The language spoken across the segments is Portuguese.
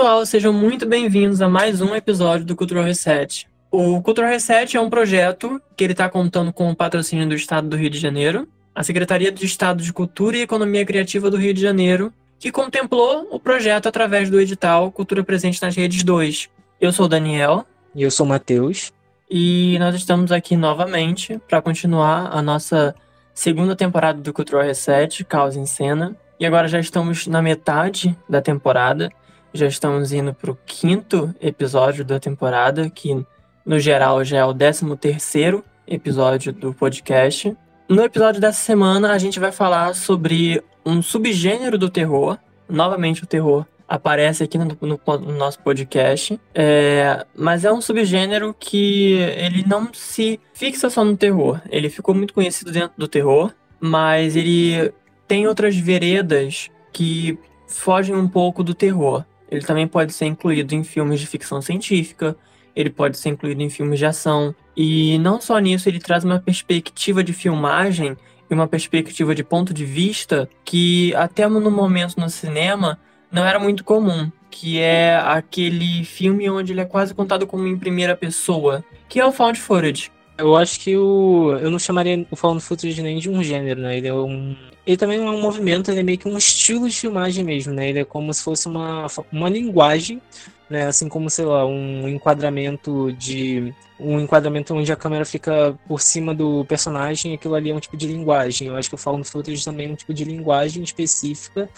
Pessoal, sejam muito bem-vindos a mais um episódio do Cultural Reset. O Cultural Reset é um projeto que ele está contando com o patrocínio do Estado do Rio de Janeiro, a Secretaria de Estado de Cultura e Economia Criativa do Rio de Janeiro, que contemplou o projeto através do edital Cultura Presente nas Redes 2. Eu sou o Daniel. E eu sou o Matheus. E nós estamos aqui novamente para continuar a nossa segunda temporada do Cultural Reset, Causa em Cena. E agora já estamos na metade da temporada já estamos indo para o quinto episódio da temporada, que no geral já é o décimo terceiro episódio do podcast. No episódio dessa semana, a gente vai falar sobre um subgênero do terror. Novamente, o terror aparece aqui no, no, no nosso podcast. É, mas é um subgênero que ele não se fixa só no terror. Ele ficou muito conhecido dentro do terror, mas ele tem outras veredas que fogem um pouco do terror. Ele também pode ser incluído em filmes de ficção científica, ele pode ser incluído em filmes de ação. E não só nisso, ele traz uma perspectiva de filmagem e uma perspectiva de ponto de vista que até no momento no cinema não era muito comum, que é aquele filme onde ele é quase contado como em primeira pessoa, que é o found footage. Eu acho que o eu não chamaria o found footage nem de um gênero, né? Ele é um ele também é um movimento, ele é meio que um estilo de filmagem mesmo, né? Ele é como se fosse uma, uma linguagem, né? Assim como, sei lá, um enquadramento de... Um enquadramento onde a câmera fica por cima do personagem, aquilo ali é um tipo de linguagem. Eu acho que o found footage também é um tipo de linguagem específica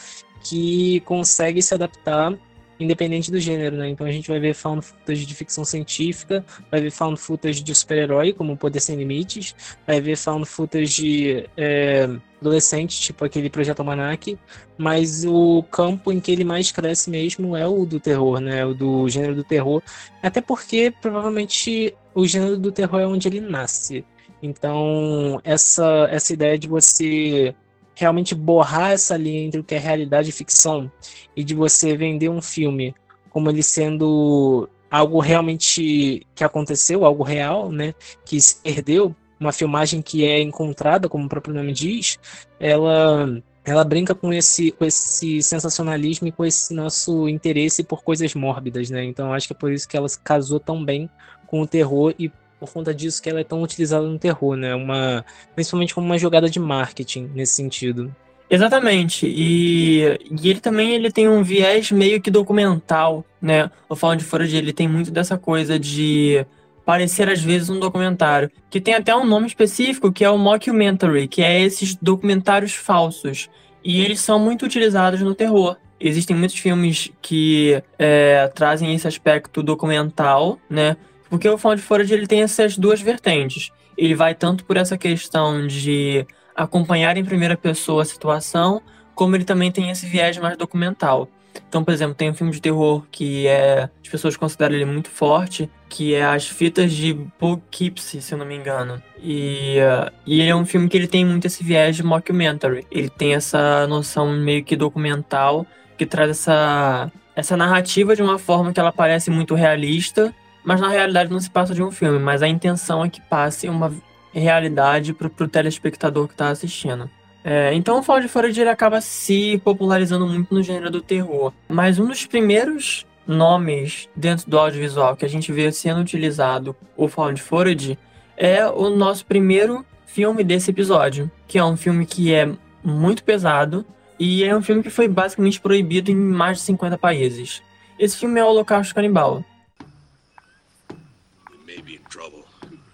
que consegue se adaptar independente do gênero, né? Então a gente vai ver found footage de ficção científica, vai ver found footage de super-herói, como Poder Sem Limites, vai ver found footage de é, adolescente, tipo aquele Projeto Almanac, mas o campo em que ele mais cresce mesmo é o do terror, né? O do gênero do terror, até porque provavelmente o gênero do terror é onde ele nasce. Então, essa, essa ideia de você realmente borrar essa linha entre o que é realidade e ficção e de você vender um filme como ele sendo algo realmente que aconteceu, algo real, né, que se perdeu, uma filmagem que é encontrada, como o próprio nome diz, ela ela brinca com esse com esse sensacionalismo e com esse nosso interesse por coisas mórbidas, né? Então acho que é por isso que ela casou tão bem com o terror e por conta disso que ela é tão utilizada no terror, né? Uma, principalmente como uma jogada de marketing nesse sentido. Exatamente. E, e, ele também ele tem um viés meio que documental, né? O Found Footage ele tem muito dessa coisa de parecer às vezes um documentário, que tem até um nome específico que é o mockumentary, que é esses documentários falsos. E eles são muito utilizados no terror. Existem muitos filmes que é, trazem esse aspecto documental, né? Porque o Found Footage ele tem essas duas vertentes. Ele vai tanto por essa questão de acompanhar em primeira pessoa a situação, como ele também tem esse viés mais documental. Então, por exemplo, tem um filme de terror que é, as pessoas consideram ele muito forte, que é As Fitas de Poughkeepsie, se eu não me engano. E, uh, e ele é um filme que ele tem muito esse viés de mockumentary. Ele tem essa noção meio que documental, que traz essa, essa narrativa de uma forma que ela parece muito realista, mas na realidade não se passa de um filme, mas a intenção é que passe uma realidade pro, pro telespectador que está assistindo. É, então o Found Footage ele acaba se popularizando muito no gênero do terror. Mas um dos primeiros nomes dentro do audiovisual que a gente vê sendo utilizado, o Found Footage, é o nosso primeiro filme desse episódio, que é um filme que é muito pesado e é um filme que foi basicamente proibido em mais de 50 países. Esse filme é o Holocausto Canibal.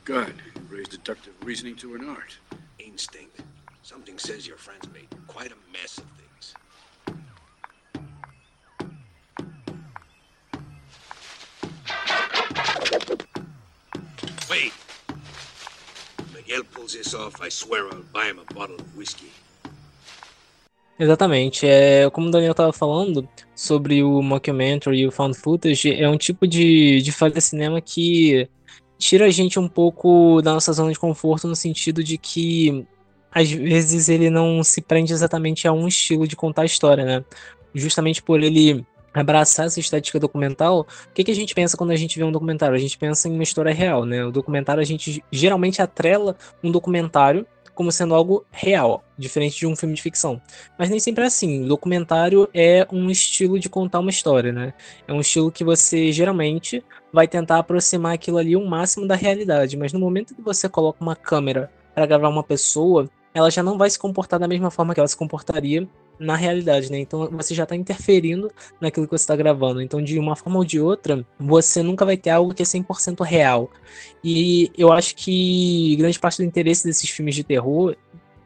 Good. Raise deductive reasoning to an art. Instinct. Something says your friend's made quite a mess of things. Wait. Miguel pulls this off, I swear I'll buy him a bottle of whiskey. Exatamente. É, como o Daniel estava falando sobre o mockumentary e o found footage, é um tipo de, de fazer cinema que tira a gente um pouco da nossa zona de conforto no sentido de que às vezes ele não se prende exatamente a um estilo de contar a história, né? Justamente por ele abraçar essa estética documental, o que, que a gente pensa quando a gente vê um documentário? A gente pensa em uma história real, né? O documentário a gente geralmente atrela um documentário como sendo algo real, diferente de um filme de ficção. Mas nem sempre é assim. O documentário é um estilo de contar uma história, né? É um estilo que você geralmente vai tentar aproximar aquilo ali o máximo da realidade. Mas no momento que você coloca uma câmera para gravar uma pessoa, ela já não vai se comportar da mesma forma que ela se comportaria na realidade, né? Então você já está interferindo naquilo que você está gravando. Então, de uma forma ou de outra, você nunca vai ter algo que é 100% real. E eu acho que grande parte do interesse desses filmes de terror,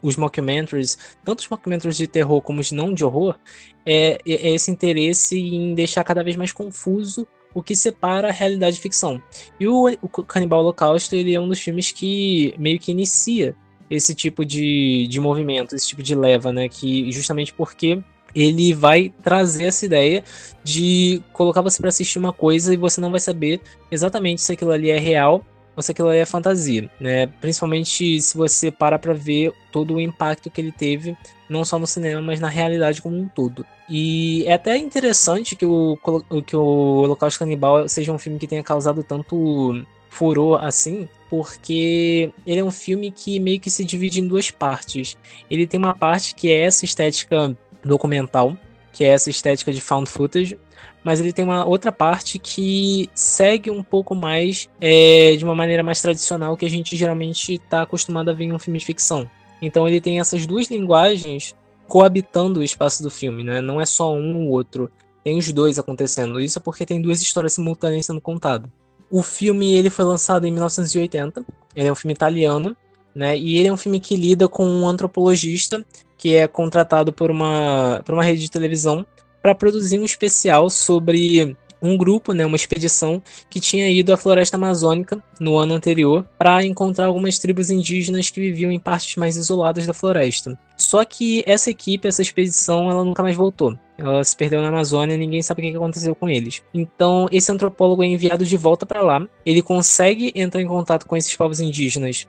os mockumentaries, tanto os mockumentaries de terror como os não de horror, é, é esse interesse em deixar cada vez mais confuso o que separa a realidade e ficção. E o, o Canibal Holocausto, ele é um dos filmes que meio que inicia esse tipo de, de movimento, esse tipo de leva, né? Que justamente porque ele vai trazer essa ideia de colocar você para assistir uma coisa e você não vai saber exatamente se aquilo ali é real ou se aquilo ali é fantasia, né? Principalmente se você para para ver todo o impacto que ele teve, não só no cinema, mas na realidade como um todo. E é até interessante que o, que o Holocausto Canibal seja um filme que tenha causado tanto furor assim, porque ele é um filme que meio que se divide em duas partes. Ele tem uma parte que é essa estética documental, que é essa estética de found footage, mas ele tem uma outra parte que segue um pouco mais é, de uma maneira mais tradicional que a gente geralmente está acostumado a ver em um filme de ficção. Então ele tem essas duas linguagens coabitando o espaço do filme, né? Não é só um ou outro, tem os dois acontecendo. Isso é porque tem duas histórias simultâneas sendo contadas. O filme ele foi lançado em 1980. Ele é um filme italiano, né? E ele é um filme que lida com um antropologista que é contratado por uma, por uma rede de televisão para produzir um especial sobre um grupo, né, uma expedição que tinha ido à floresta amazônica no ano anterior para encontrar algumas tribos indígenas que viviam em partes mais isoladas da floresta. Só que essa equipe, essa expedição, ela nunca mais voltou. Ela se perdeu na Amazônia, ninguém sabe o que aconteceu com eles. Então, esse antropólogo é enviado de volta para lá. Ele consegue entrar em contato com esses povos indígenas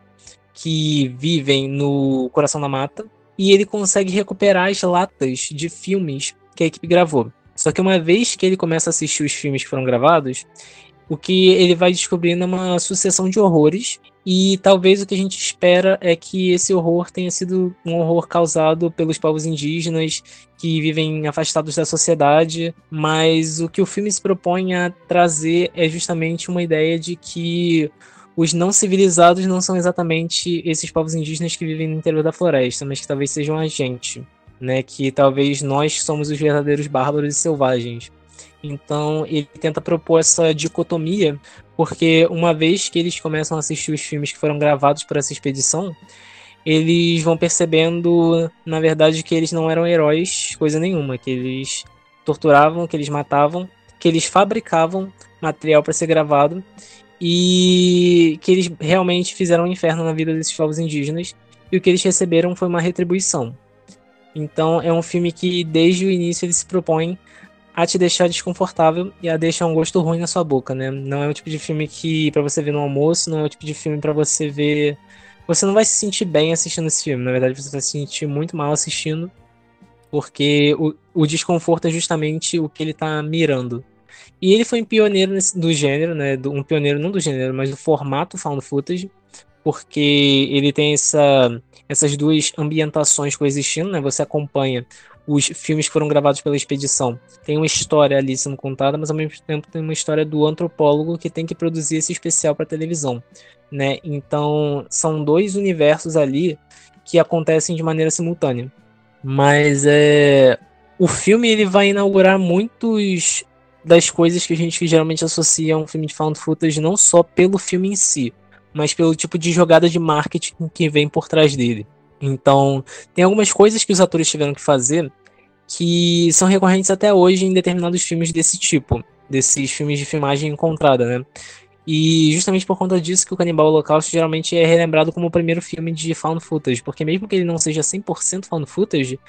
que vivem no coração da mata e ele consegue recuperar as latas de filmes que a equipe gravou. Só que uma vez que ele começa a assistir os filmes que foram gravados, o que ele vai descobrindo é uma sucessão de horrores. E talvez o que a gente espera é que esse horror tenha sido um horror causado pelos povos indígenas que vivem afastados da sociedade, mas o que o filme se propõe a trazer é justamente uma ideia de que os não civilizados não são exatamente esses povos indígenas que vivem no interior da floresta, mas que talvez sejam a gente né? Que talvez nós somos os verdadeiros bárbaros e selvagens. Então ele tenta propor essa dicotomia, porque uma vez que eles começam a assistir os filmes que foram gravados por essa expedição, eles vão percebendo, na verdade, que eles não eram heróis, coisa nenhuma, que eles torturavam, que eles matavam, que eles fabricavam material para ser gravado e que eles realmente fizeram um inferno na vida desses povos indígenas e o que eles receberam foi uma retribuição. Então é um filme que desde o início ele se propõe a te deixar desconfortável e a deixar um gosto ruim na sua boca, né? Não é o tipo de filme que para você ver no almoço, não é o tipo de filme para você ver. Você não vai se sentir bem assistindo esse filme, na verdade você vai se sentir muito mal assistindo, porque o, o desconforto é justamente o que ele tá mirando. E ele foi um pioneiro nesse, do gênero, né? Um pioneiro não do gênero, mas do formato found footage, porque ele tem essa essas duas ambientações coexistindo, né? Você acompanha os filmes que foram gravados pela expedição. Tem uma história ali sendo contada, mas ao mesmo tempo tem uma história do antropólogo que tem que produzir esse especial para televisão, né? Então, são dois universos ali que acontecem de maneira simultânea. Mas é o filme ele vai inaugurar muitos das coisas que a gente geralmente associa a um filme de found footage não só pelo filme em si, mas pelo tipo de jogada de marketing que vem por trás dele. Então, tem algumas coisas que os atores tiveram que fazer que são recorrentes até hoje em determinados filmes desse tipo, desses filmes de filmagem encontrada, né? E justamente por conta disso que o Canibal Holocausto geralmente é relembrado como o primeiro filme de found footage, porque mesmo que ele não seja 100% found footage,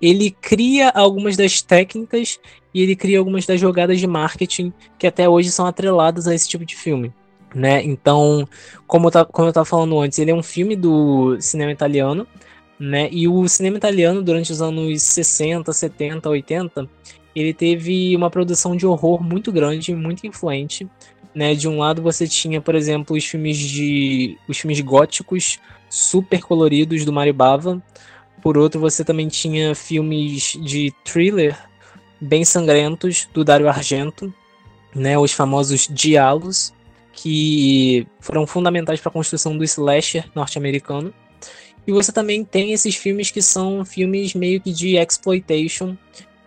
ele cria algumas das técnicas e ele cria algumas das jogadas de marketing que até hoje são atreladas a esse tipo de filme. Né? Então, como eu, tava, como eu estava falando antes, ele é um filme do cinema italiano, né? E o cinema italiano, durante os anos 60, 70, 80, ele teve uma produção de horror muito grande, muito influente. Né? De um lado você tinha, por exemplo, os filmes de os filmes góticos super coloridos do Mario Bava. Por outro, você também tinha filmes de thriller bem sangrentos do Dario Argento, né? Os famosos diálogos que foram fundamentais para a construção do slasher norte-americano. E você também tem esses filmes que são filmes meio que de exploitation,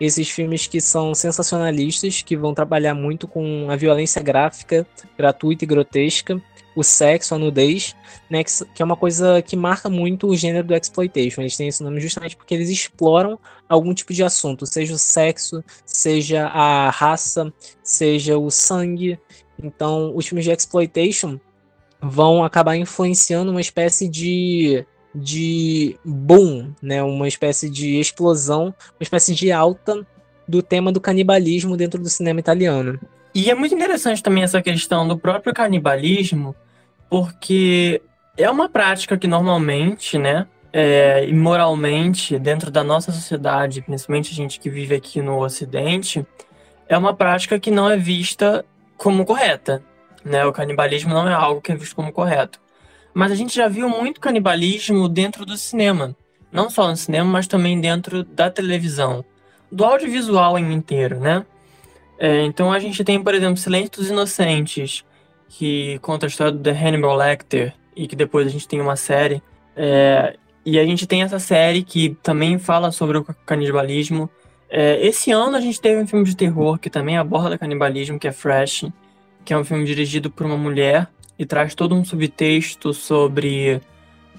esses filmes que são sensacionalistas, que vão trabalhar muito com a violência gráfica, gratuita e grotesca, o sexo, a nudez, né, que é uma coisa que marca muito o gênero do exploitation. Eles têm esse nome justamente porque eles exploram algum tipo de assunto, seja o sexo, seja a raça, seja o sangue. Então, os filmes de exploitation vão acabar influenciando uma espécie de de boom, né, uma espécie de explosão, uma espécie de alta do tema do canibalismo dentro do cinema italiano. E é muito interessante também essa questão do próprio canibalismo, porque é uma prática que normalmente, né, é, imoralmente, dentro da nossa sociedade, principalmente a gente que vive aqui no Ocidente, é uma prática que não é vista como correta. Né? O canibalismo não é algo que é visto como correto. Mas a gente já viu muito canibalismo dentro do cinema. Não só no cinema, mas também dentro da televisão. Do audiovisual em inteiro, né? É, então a gente tem, por exemplo, Silêncio dos Inocentes, que conta a história do Hannibal Lecter, e que depois a gente tem uma série. É, e a gente tem essa série que também fala sobre o canibalismo. É, esse ano a gente teve um filme de terror que também aborda canibalismo, que é Fresh, que é um filme dirigido por uma mulher e traz todo um subtexto sobre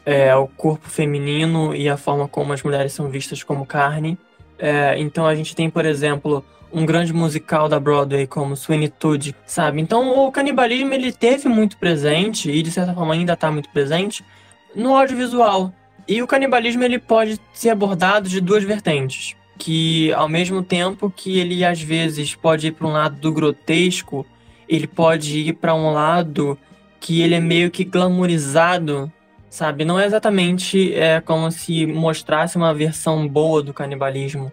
é, o corpo feminino e a forma como as mulheres são vistas como carne. É, então a gente tem, por exemplo, um grande musical da Broadway como Todd, sabe? Então o canibalismo ele teve muito presente e de certa forma ainda está muito presente no audiovisual. E o canibalismo ele pode ser abordado de duas vertentes, que ao mesmo tempo que ele às vezes pode ir para um lado do grotesco, ele pode ir para um lado que ele é meio que glamourizado, sabe? Não é exatamente é, como se mostrasse uma versão boa do canibalismo,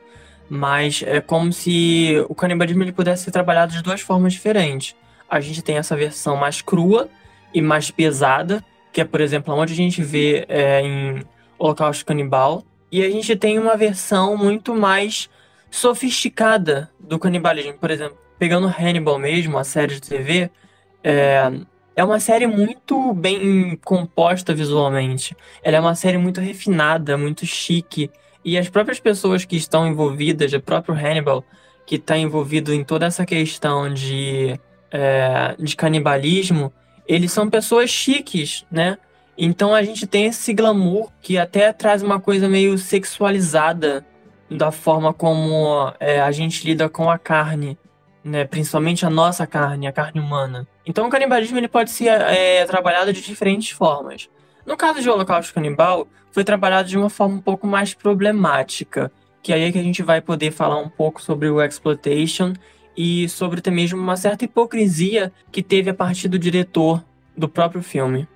mas é como se o canibalismo ele pudesse ser trabalhado de duas formas diferentes. A gente tem essa versão mais crua e mais pesada, que é, por exemplo, onde a gente vê é, em Holocausto Canibal, e a gente tem uma versão muito mais sofisticada do canibalismo. Por exemplo, pegando Hannibal mesmo, a série de TV, é, é uma série muito bem composta visualmente. Ela é uma série muito refinada, muito chique. E as próprias pessoas que estão envolvidas, o próprio Hannibal, que está envolvido em toda essa questão de, é, de canibalismo, eles são pessoas chiques, né? Então a gente tem esse glamour que até traz uma coisa meio sexualizada da forma como é, a gente lida com a carne né? Principalmente a nossa carne, a carne humana. Então o canibalismo ele pode ser é, trabalhado de diferentes formas. No caso de Holocausto Canibal, foi trabalhado de uma forma um pouco mais problemática, que aí é que a gente vai poder falar um pouco sobre o exploitation e sobre até mesmo uma certa hipocrisia que teve a partir do diretor do próprio filme.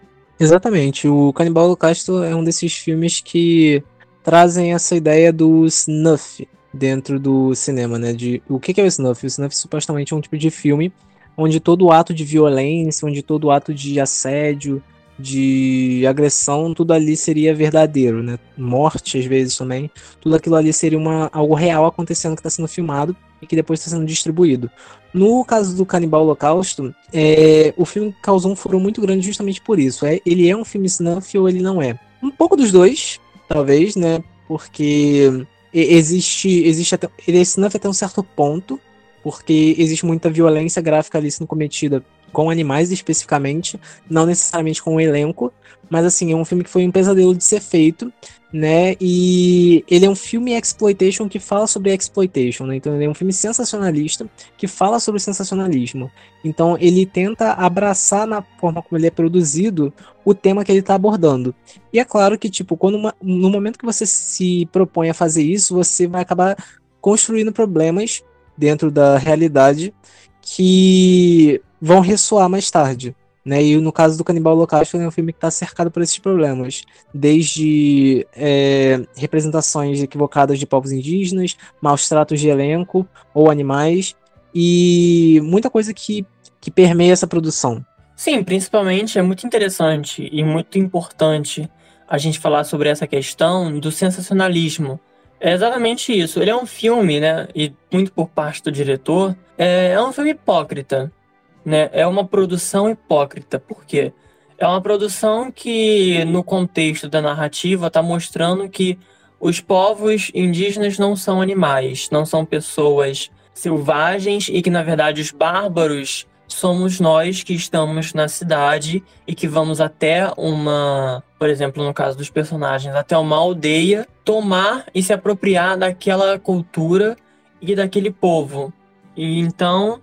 Exatamente, o Canibal Holocausto é um desses filmes que trazem essa ideia do snuff, dentro do cinema, né? De o que é o snuff? O snuff supostamente é um tipo de filme onde todo ato de violência, onde todo ato de assédio, de agressão, tudo ali seria verdadeiro, né? Morte às vezes também, tudo aquilo ali seria uma, algo real acontecendo que está sendo filmado e que depois está sendo distribuído. No caso do Canibal Holocausto, é, o filme causou um furo muito grande justamente por isso. É, ele é um filme snuff ou ele não é? Um pouco dos dois, talvez, né? Porque existe existe até, ele é snuff até um certo ponto, porque existe muita violência gráfica ali sendo cometida com animais especificamente, não necessariamente com o elenco, mas assim, é um filme que foi um pesadelo de ser feito, né? E ele é um filme exploitation que fala sobre exploitation, né? Então ele é um filme sensacionalista que fala sobre sensacionalismo. Então ele tenta abraçar na forma como ele é produzido o tema que ele está abordando. E é claro que tipo, quando uma, no momento que você se propõe a fazer isso, você vai acabar construindo problemas dentro da realidade que vão ressoar mais tarde. Né? E no caso do Canibal Holocausto, é um filme que está cercado por esses problemas, desde é, representações equivocadas de povos indígenas, maus tratos de elenco ou animais, e muita coisa que, que permeia essa produção. Sim, principalmente é muito interessante e muito importante a gente falar sobre essa questão do sensacionalismo. É exatamente isso. Ele é um filme, né? E muito por parte do diretor, é, é um filme hipócrita né? É uma produção hipócrita. Por quê? É uma produção que, no contexto da narrativa, está mostrando que os povos indígenas não são animais, não são pessoas selvagens e que, na verdade, os bárbaros somos nós que estamos na cidade e que vamos até uma, por exemplo, no caso dos personagens, até uma aldeia, tomar e se apropriar daquela cultura e daquele povo. E então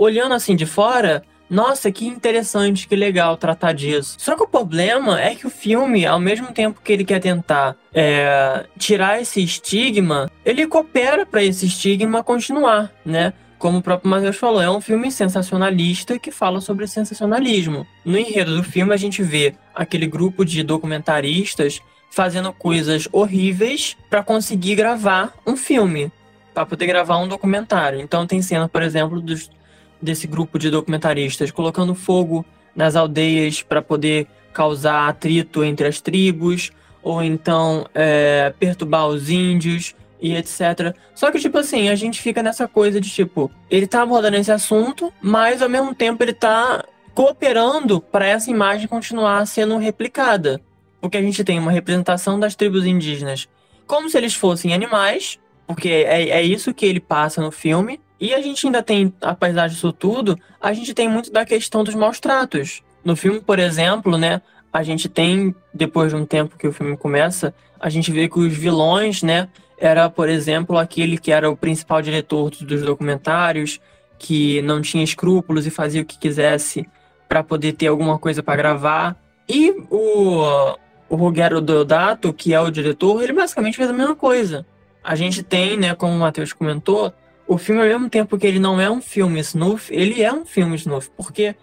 olhando assim de fora, nossa, que interessante, que legal tratar disso. Só que o problema é que o filme, ao mesmo tempo que ele quer tentar é, tirar esse estigma, ele coopera para esse estigma continuar, né? Como o próprio Matheus falou, é um filme sensacionalista que fala sobre sensacionalismo. No enredo do filme, a gente vê aquele grupo de documentaristas fazendo coisas horríveis para conseguir gravar um filme, para poder gravar um documentário. Então tem cena, por exemplo, dos desse grupo de documentaristas, colocando fogo nas aldeias para poder causar atrito entre as tribos, ou então é, perturbar os índios e etc. Só que, tipo assim, a gente fica nessa coisa de tipo, ele tá abordando esse assunto, mas ao mesmo tempo ele tá cooperando para essa imagem continuar sendo replicada. Porque a gente tem uma representação das tribos indígenas como se eles fossem animais, porque é, é isso que ele passa no filme, e a gente ainda tem, apesar disso tudo, a gente tem muito da questão dos maus tratos. No filme, por exemplo, né, a gente tem, depois de um tempo que o filme começa, a gente vê que os vilões, né, era, por exemplo, aquele que era o principal diretor dos documentários, que não tinha escrúpulos e fazia o que quisesse para poder ter alguma coisa para gravar. E o, o Ruggero Deodato, que é o diretor, ele basicamente fez a mesma coisa. A gente tem, né, como o Matheus comentou, o filme, ao mesmo tempo que ele não é um filme snuff, ele é um filme snuff, porque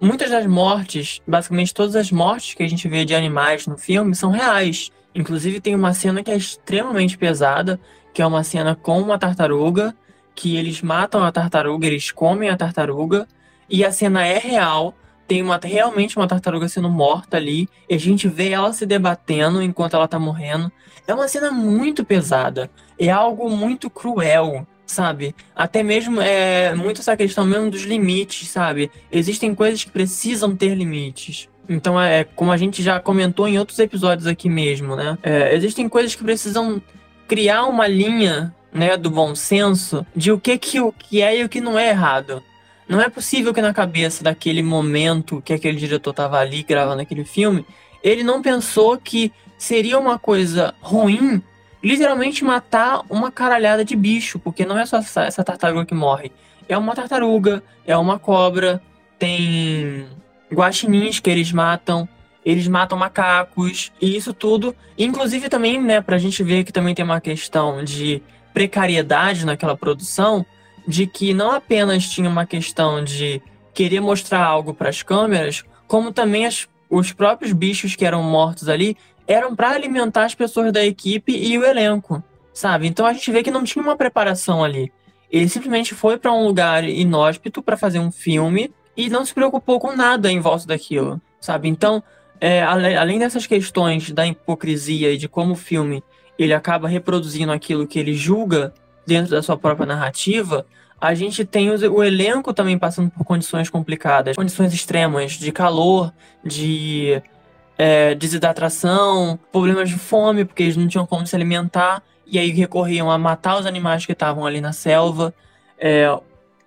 muitas das mortes, basicamente todas as mortes que a gente vê de animais no filme são reais. Inclusive tem uma cena que é extremamente pesada, que é uma cena com uma tartaruga, que eles matam a tartaruga, eles comem a tartaruga, e a cena é real, tem uma, realmente uma tartaruga sendo morta ali, e a gente vê ela se debatendo enquanto ela tá morrendo. É uma cena muito pesada, é algo muito cruel sabe? Até mesmo é muito essa questão mesmo dos limites, sabe? Existem coisas que precisam ter limites. Então, é como a gente já comentou em outros episódios aqui mesmo, né? É, existem coisas que precisam criar uma linha, né, do bom senso de o que, que, o que é e o que não é errado. Não é possível que na cabeça daquele momento que aquele diretor estava ali gravando aquele filme, ele não pensou que seria uma coisa ruim literalmente matar uma caralhada de bicho, porque não é só essa, essa tartaruga que morre. É uma tartaruga, é uma cobra, tem guaxinins que eles matam, eles matam macacos, e isso tudo. Inclusive também, né, pra gente ver que também tem uma questão de precariedade naquela produção, de que não apenas tinha uma questão de querer mostrar algo para as câmeras, como também as, os próprios bichos que eram mortos ali eram para alimentar as pessoas da equipe e o elenco, sabe? Então a gente vê que não tinha uma preparação ali. Ele simplesmente foi para um lugar inóspito para fazer um filme e não se preocupou com nada em volta daquilo, sabe? Então, é, além dessas questões da hipocrisia e de como o filme ele acaba reproduzindo aquilo que ele julga dentro da sua própria narrativa, a gente tem o, o elenco também passando por condições complicadas, condições extremas de calor, de é, desidratação, problemas de fome, porque eles não tinham como se alimentar, e aí recorriam a matar os animais que estavam ali na selva. É,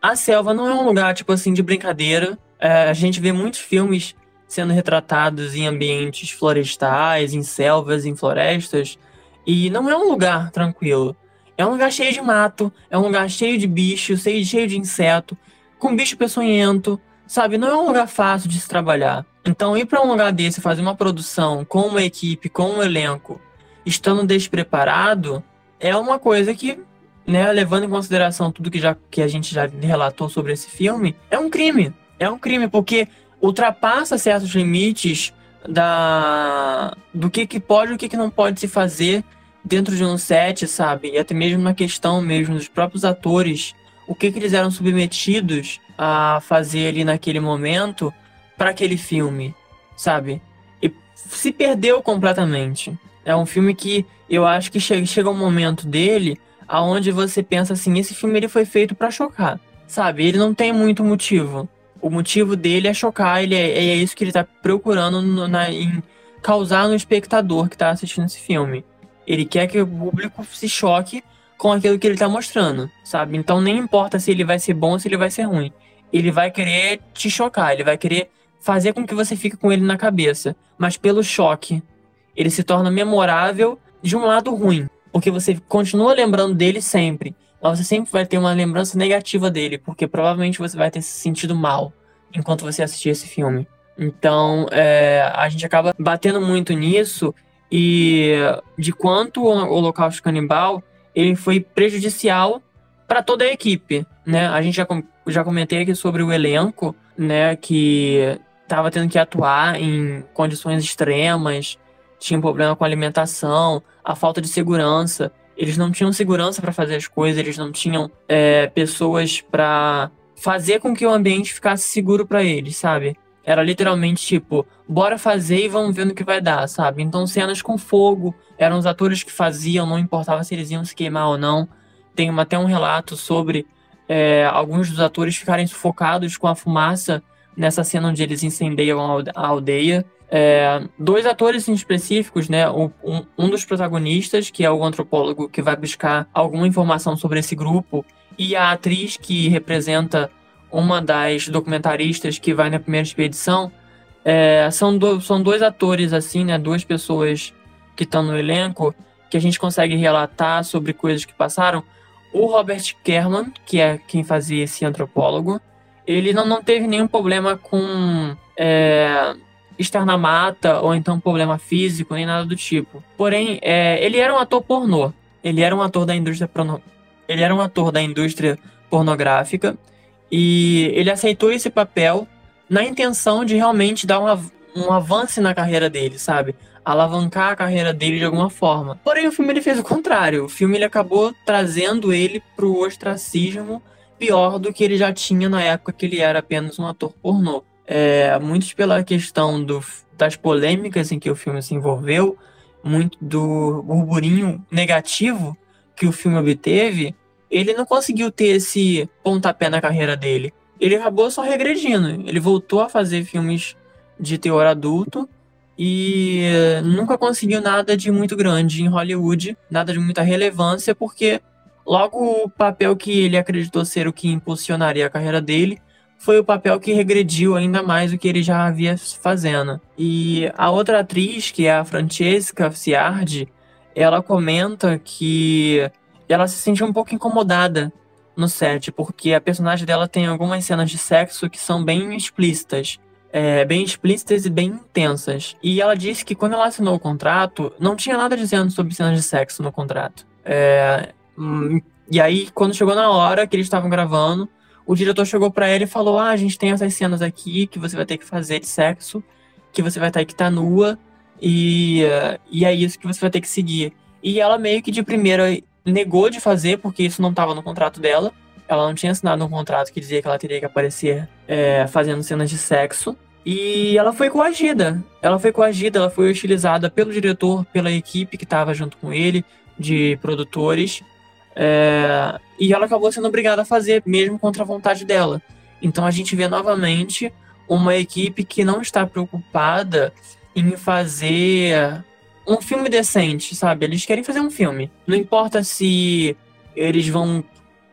a selva não é um lugar, tipo assim, de brincadeira. é, a gente vê muitos filmes sendo retratados em ambientes florestais, em selvas, em florestas, e não é um lugar tranquilo. É um lugar cheio de mato, é um lugar cheio de bicho, cheio, cheio de inseto, com bicho peçonhento, sabe? Não é um lugar fácil de se trabalhar. Então, ir para um lugar desse, fazer uma produção com uma equipe, com um elenco, estando despreparado, é uma coisa que, né, levando em consideração tudo que, já, que a gente já relatou sobre esse filme, é um crime. É um crime, porque ultrapassa certos limites da do que, que pode e o que, que não pode se fazer dentro de um set, sabe? E até mesmo na questão mesmo dos próprios atores, o que, que eles eram submetidos a fazer ali naquele momento para aquele filme, sabe? E se perdeu completamente. É um filme que eu acho que chega, chega um momento dele aonde você pensa assim, esse filme ele foi feito para chocar, sabe? Ele não tem muito motivo. O motivo dele é chocar, ele é, é isso que ele tá procurando no, na, em causar no espectador que tá assistindo esse filme. Ele quer que o público se choque com aquilo que ele tá mostrando, sabe? Então nem importa se ele vai ser bom ou se ele vai ser ruim. Ele vai querer te chocar, ele vai querer fazer com que você fique com ele na cabeça. Mas pelo choque, ele se torna memorável de um lado ruim. Porque você continua lembrando dele sempre. Mas você sempre vai ter uma lembrança negativa dele. Porque provavelmente você vai ter se sentido mal enquanto você assistir esse filme. Então, é, a gente acaba batendo muito nisso e de quanto o Holocausto Canibal ele foi prejudicial para toda a equipe, né? A gente já, já comentei aqui sobre o elenco, né, que estava tendo que atuar em condições extremas, tinha problema com a alimentação, a falta de segurança. Eles não tinham segurança para fazer as coisas, eles não tinham é, pessoas para fazer com que o ambiente ficasse seguro para eles, sabe? Era literalmente tipo, bora fazer e vamos ver no que vai dar, sabe? Então cenas com fogo, eram os atores que faziam, não importava se eles iam se queimar ou não. Tem até um relato sobre é, alguns dos atores ficarem sufocados com a fumaça nessa cena onde eles incendiam a aldeia. É, dois atores em específicos, né? Um, um, dos protagonistas, que é o antropólogo que vai buscar alguma informação sobre esse grupo, e a atriz que representa uma das documentaristas que vai na primeira expedição, é, são, do, são dois atores, assim, né? Duas pessoas que estão no elenco, que a gente consegue relatar sobre coisas que passaram. O Robert Kerman, que é quem fazia esse antropólogo, ele não, não teve nenhum problema com é, estar na mata ou então problema físico, nem nada do tipo. Porém, é, ele era um ator pornô. Ele era um ator da indústria pornô. Ele era um ator da indústria pornográfica e ele aceitou esse papel na intenção de realmente dar uma, um avanço na carreira dele, sabe? Alavancar a carreira dele de alguma forma. Porém, o filme ele fez o contrário. O filme ele acabou trazendo ele pro ostracismo pior do que ele já tinha na época que ele era apenas um ator pornô. É, muitos pela questão do, das polêmicas em que o filme se envolveu, muito do burburinho negativo que o filme obteve, ele não conseguiu ter esse pontapé na carreira dele. Ele acabou só regredindo. Ele voltou a fazer filmes de teor adulto e nunca conseguiu nada de muito grande em Hollywood, nada de muita relevância, porque logo o papel que ele acreditou ser o que impulsionaria a carreira dele foi o papel que regrediu ainda mais do que ele já havia fazendo. E a outra atriz, que é a Francesca Ciardi, ela comenta que ela se sentiu um pouco incomodada no set, porque a personagem dela tem algumas cenas de sexo que são bem explícitas. É, bem explícitas e bem intensas. E ela disse que quando ela assinou o contrato, não tinha nada dizendo sobre cenas de sexo no contrato. É, e aí, quando chegou na hora que eles estavam gravando, o diretor chegou para ela e falou: Ah, a gente tem essas cenas aqui que você vai ter que fazer de sexo, que você vai ter que estar tá nua, e, e é isso que você vai ter que seguir. E ela meio que de primeira negou de fazer, porque isso não estava no contrato dela. Ela não tinha assinado um contrato que dizia que ela teria que aparecer é, fazendo cenas de sexo. E ela foi coagida. Ela foi coagida, ela foi utilizada pelo diretor, pela equipe que estava junto com ele, de produtores. É, e ela acabou sendo obrigada a fazer, mesmo contra a vontade dela. Então a gente vê novamente uma equipe que não está preocupada em fazer um filme decente, sabe? Eles querem fazer um filme. Não importa se eles vão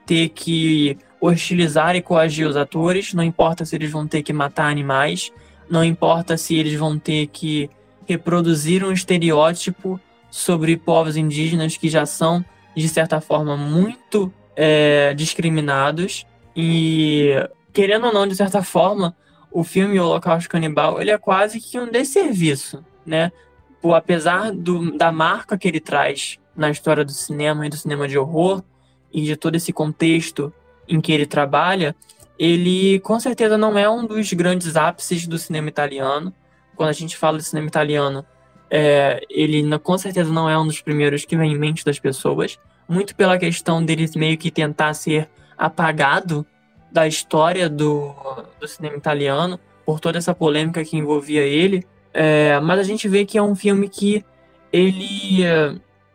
ter que hostilizar e coagir os atores, não importa se eles vão ter que matar animais, não importa se eles vão ter que reproduzir um estereótipo sobre povos indígenas que já são, de certa forma, muito é, discriminados. E, querendo ou não, de certa forma, o filme Holocausto Canibal ele é quase que um desserviço, né? Por, apesar do, da marca que ele traz na história do cinema e do cinema de horror e de todo esse contexto em que ele trabalha, ele com certeza não é um dos grandes ápices do cinema italiano. Quando a gente fala de cinema italiano, é, ele com certeza não é um dos primeiros que vem em mente das pessoas, muito pela questão dele meio que tentar ser apagado da história do, do cinema italiano, por toda essa polêmica que envolvia ele. É, mas a gente vê que é um filme que ele é,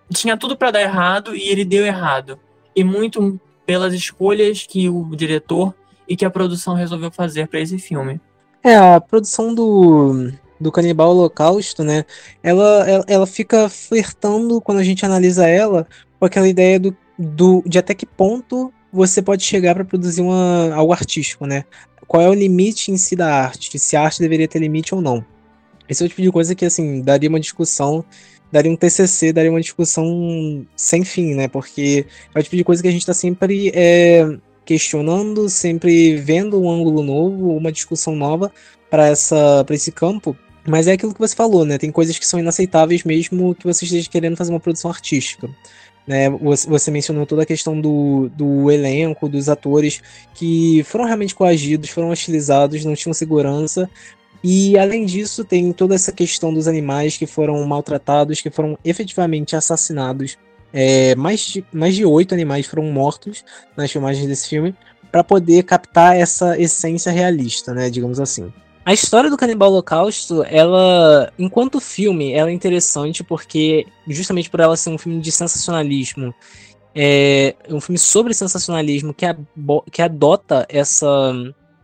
tinha tudo para dar errado e ele deu errado. E muito pelas escolhas que o diretor e que a produção resolveu fazer para esse filme. É, a produção do, do Canibal Holocausto, né? Ela, ela, ela fica flertando, quando a gente analisa ela, com aquela ideia do, do, de até que ponto você pode chegar para produzir uma, algo artístico, né? Qual é o limite em si da arte? Se a arte deveria ter limite ou não. Esse é o tipo de coisa que, assim, daria uma discussão, daria um TCC, daria uma discussão sem fim, né? Porque é o tipo de coisa que a gente está sempre é, questionando, sempre vendo um ângulo novo, uma discussão nova para esse campo. Mas é aquilo que você falou, né? Tem coisas que são inaceitáveis mesmo que você esteja querendo fazer uma produção artística. Né, você mencionou toda a questão do, do elenco, dos atores que foram realmente coagidos, foram hostilizados, não tinham segurança. E além disso, tem toda essa questão dos animais que foram maltratados, que foram efetivamente assassinados. É, mais, de, mais de oito animais foram mortos nas filmagens desse filme para poder captar essa essência realista, né, digamos assim. A história do Canibal Holocausto, ela, enquanto filme, ela é interessante porque, justamente por ela ser um filme de sensacionalismo, é um filme sobre sensacionalismo que, que adota essa,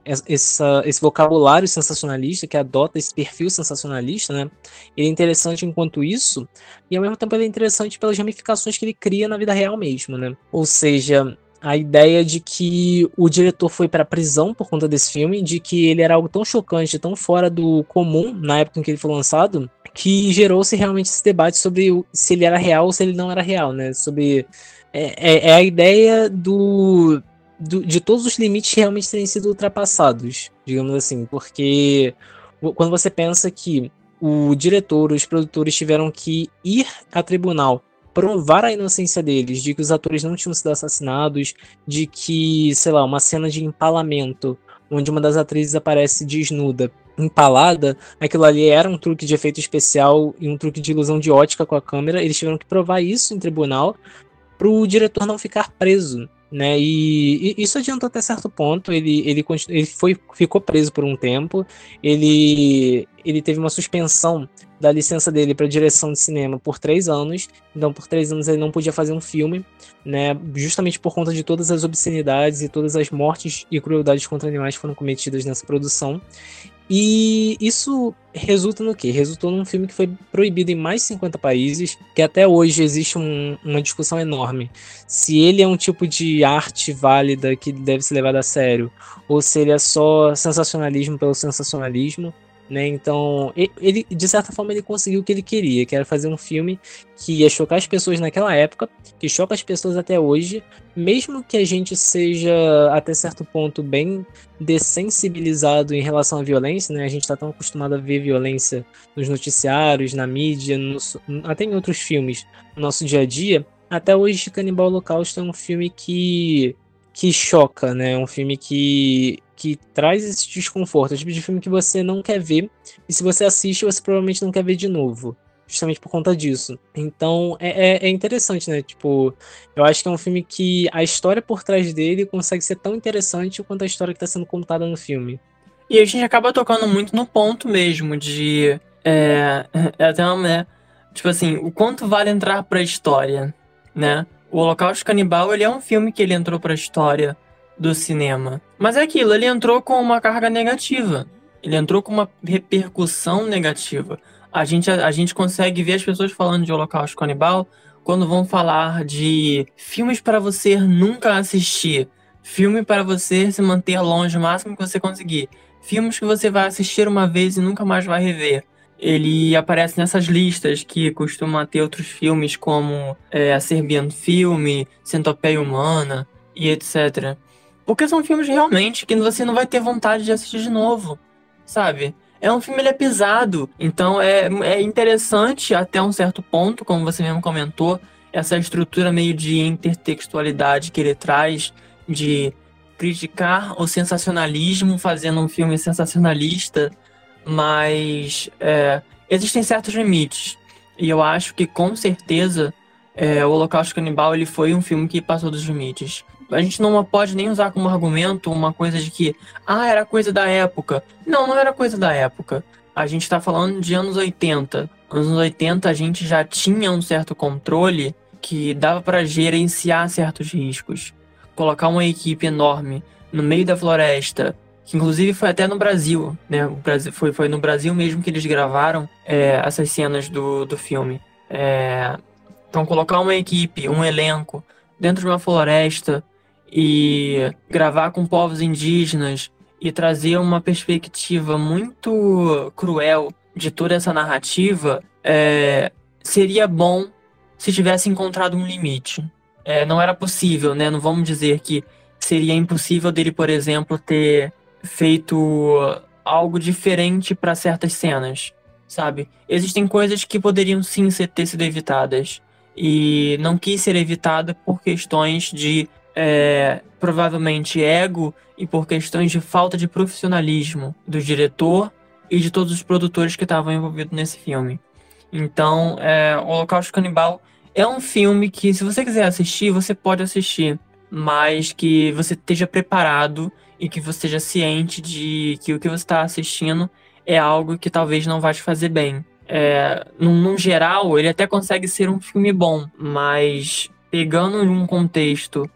essa, esse vocabulário sensacionalista, que adota esse perfil sensacionalista, né? Ele é interessante enquanto isso, e ao mesmo tempo ele é interessante pelas ramificações que ele cria na vida real mesmo, né? Ou seja, a ideia de que o diretor foi para a prisão por conta desse filme, de que ele era algo tão chocante, tão fora do comum na época em que ele foi lançado, que gerou-se realmente esse debate sobre se ele era real ou se ele não era real, né? Sobre é, é, é a ideia do, do, de todos os limites realmente terem sido ultrapassados, digamos assim, porque quando você pensa que o diretor, os produtores tiveram que ir a tribunal provar a inocência deles, de que os atores não tinham sido assassinados, de que, sei lá, uma cena de empalamento, onde uma das atrizes aparece desnuda, empalada, aquilo ali era um truque de efeito especial e um truque de ilusão de ótica com a câmera. Eles tiveram que provar isso em tribunal para o diretor não ficar preso né? E, e, isso adiantou até certo ponto. Ele, ele, ele foi, ficou preso por um tempo. Ele, ele teve uma suspensão da licença dele para direção de cinema por três anos. Então, por três anos ele não podia fazer um filme, né? Justamente por conta de todas as obscenidades e todas as mortes e crueldades contra animais que foram cometidas nessa produção. E isso resulta no quê? Resultou num filme que foi proibido em mais de 50 países, que até hoje existe um, uma discussão enorme se ele é um tipo de arte válida que deve ser levado a sério, ou se ele é só sensacionalismo pelo sensacionalismo. Né? Então, ele de certa forma ele conseguiu o que ele queria, que era fazer um filme que ia chocar as pessoas naquela época, que choca as pessoas até hoje, mesmo que a gente seja até certo ponto bem dessensibilizado em relação à violência, né? A gente está tão acostumado a ver violência nos noticiários, na mídia, nos, até em outros filmes, no nosso dia a dia. Até hoje, Canibal Holocausto é um filme que que choca, né? Um filme que que traz esse desconforto, é o tipo de filme que você não quer ver, e se você assiste, você provavelmente não quer ver de novo, justamente por conta disso. Então é, é, é interessante, né? Tipo, eu acho que é um filme que a história por trás dele consegue ser tão interessante quanto a história que está sendo contada no filme. E a gente acaba tocando muito no ponto mesmo de. É, é até uma. Né, tipo assim, o quanto vale entrar pra história, né? O Holocausto Canibal, ele é um filme que ele entrou pra história do cinema. Mas é aquilo, ele entrou com uma carga negativa. Ele entrou com uma repercussão negativa. A gente, a, a gente consegue ver as pessoas falando de Holocausto Canibal quando vão falar de filmes para você nunca assistir, Filme para você se manter longe o máximo que você conseguir. Filmes que você vai assistir uma vez e nunca mais vai rever. Ele aparece nessas listas que costuma ter outros filmes como é, A Serbian Filme, Centopeia Humana e etc. Porque são filmes realmente que você não vai ter vontade de assistir de novo, sabe? É um filme ele é pesado, então é, é interessante até um certo ponto, como você mesmo comentou, essa estrutura meio de intertextualidade que ele traz, de criticar o sensacionalismo fazendo um filme sensacionalista, mas é, existem certos limites. E eu acho que com certeza é, o Holocausto Canibal ele foi um filme que passou dos limites. A gente não pode nem usar como argumento uma coisa de que, ah, era coisa da época. Não, não era coisa da época. A gente está falando de anos 80. Nos anos 80 a gente já tinha um certo controle que dava para gerenciar certos riscos. Colocar uma equipe enorme no meio da floresta, que inclusive foi até no Brasil, né? Brasil, foi, foi no Brasil mesmo que eles gravaram é, essas cenas do, do filme. É, então, colocar uma equipe, um elenco, dentro de uma floresta e gravar com povos indígenas e trazer uma perspectiva muito cruel de toda essa narrativa, é, seria bom se tivesse encontrado um limite. É, não era possível, né? Não vamos dizer que seria impossível dele, por exemplo, ter feito algo diferente para certas cenas, sabe? Existem coisas que poderiam sim ter sido evitadas e não quis ser evitada por questões de é, provavelmente ego e por questões de falta de profissionalismo do diretor e de todos os produtores que estavam envolvidos nesse filme. Então, é, o Holocausto Canibal é um filme que, se você quiser assistir, você pode assistir, mas que você esteja preparado e que você esteja ciente de que o que você está assistindo é algo que talvez não vai te fazer bem. É, num, num geral, ele até consegue ser um filme bom, mas pegando um contexto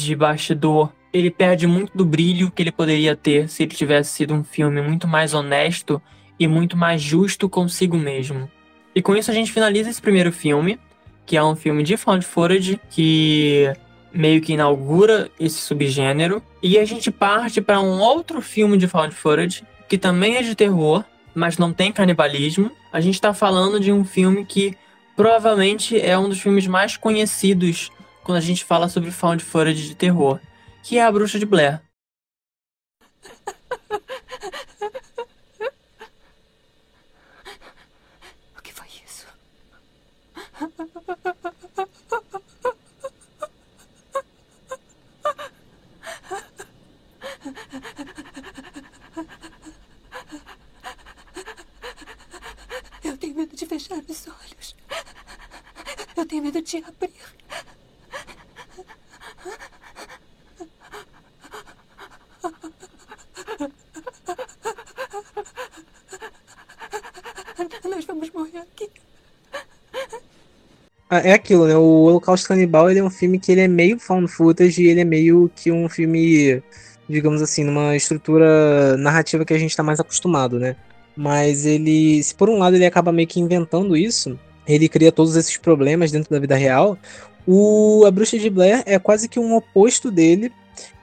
de bastidor, ele perde muito do brilho que ele poderia ter se ele tivesse sido um filme muito mais honesto e muito mais justo consigo mesmo. E com isso a gente finaliza esse primeiro filme, que é um filme de found footage que meio que inaugura esse subgênero, e a gente parte para um outro filme de found footage que também é de terror, mas não tem canibalismo. A gente está falando de um filme que provavelmente é um dos filmes mais conhecidos quando a gente fala sobre found footage de terror, que é A Bruxa de Blair. O que foi isso? Eu tenho medo de fechar os olhos. Eu tenho medo de abrir. Nós vamos morrer aqui. Ah, É aquilo, né? O Holocausto Canibal ele é um filme que ele é meio found footage e ele é meio que um filme, digamos assim, numa estrutura narrativa que a gente tá mais acostumado, né? Mas ele, se por um lado ele acaba meio que inventando isso, ele cria todos esses problemas dentro da vida real, o A Bruxa de Blair é quase que um oposto dele,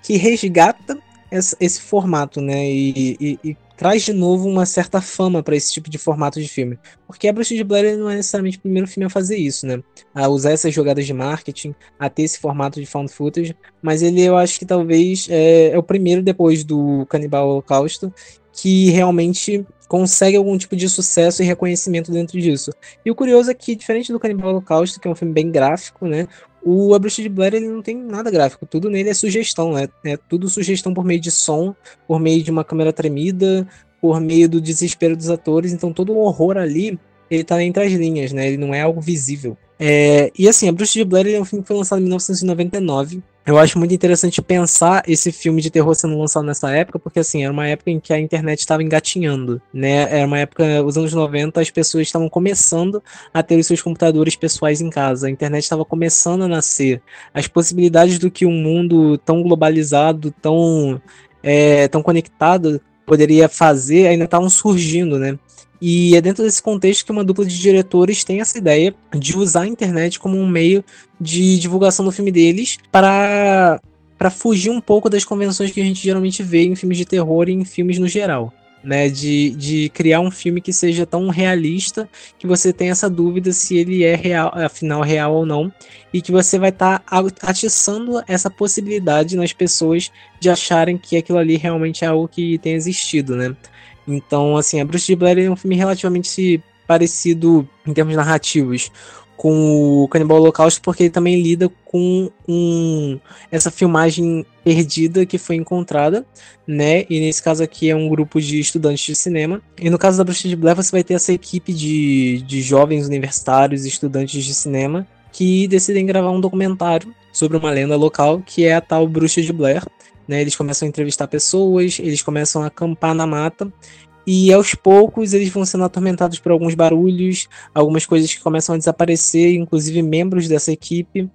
que resgata esse formato, né? E, e- e traz de novo uma certa fama para esse tipo de formato de filme. Porque A Bruxa de Blair não é necessariamente o primeiro filme a fazer isso, né? A usar essas jogadas de marketing, a ter esse formato de found footage, mas ele eu acho que talvez é, é o primeiro depois do Canibal Holocausto que realmente consegue algum tipo de sucesso e reconhecimento dentro disso. E o curioso é que, diferente do Canibal Holocausto, que é um filme bem gráfico, né? O A de Blair ele não tem nada gráfico, tudo nele é sugestão, né? É tudo sugestão por meio de som, por meio de uma câmera tremida, por meio do desespero dos atores, então todo o horror ali, ele tá entre as linhas, né? Ele não é algo visível. É, e assim, A Bruxa de Blair é um filme que foi lançado em 1999. Eu acho muito interessante pensar esse filme de terror sendo lançado nessa época, porque assim, era uma época em que a internet estava engatinhando, né? Era uma época, os anos 90, as pessoas estavam começando a ter os seus computadores pessoais em casa, a internet estava começando a nascer. As possibilidades do que um mundo tão globalizado, tão, é, tão conectado poderia fazer ainda estavam surgindo, né? E é dentro desse contexto que uma dupla de diretores tem essa ideia de usar a internet como um meio de divulgação do filme deles para para fugir um pouco das convenções que a gente geralmente vê em filmes de terror e em filmes no geral. Né, de, de criar um filme que seja tão realista que você tem essa dúvida se ele é real, afinal real ou não, e que você vai estar tá atiçando essa possibilidade nas pessoas de acharem que aquilo ali realmente é algo que tem existido, né? Então, assim, A Bruxa de Blair é um filme relativamente parecido em termos narrativos com o Canibal Holocausto, porque ele também lida com um, essa filmagem perdida que foi encontrada, né? E nesse caso aqui é um grupo de estudantes de cinema. E no caso da Bruxa de Blair, você vai ter essa equipe de, de jovens universitários, estudantes de cinema, que decidem gravar um documentário sobre uma lenda local, que é a tal Bruxa de Blair. Né, eles começam a entrevistar pessoas, eles começam a acampar na mata e aos poucos eles vão sendo atormentados por alguns barulhos, algumas coisas que começam a desaparecer, inclusive membros dessa equipe.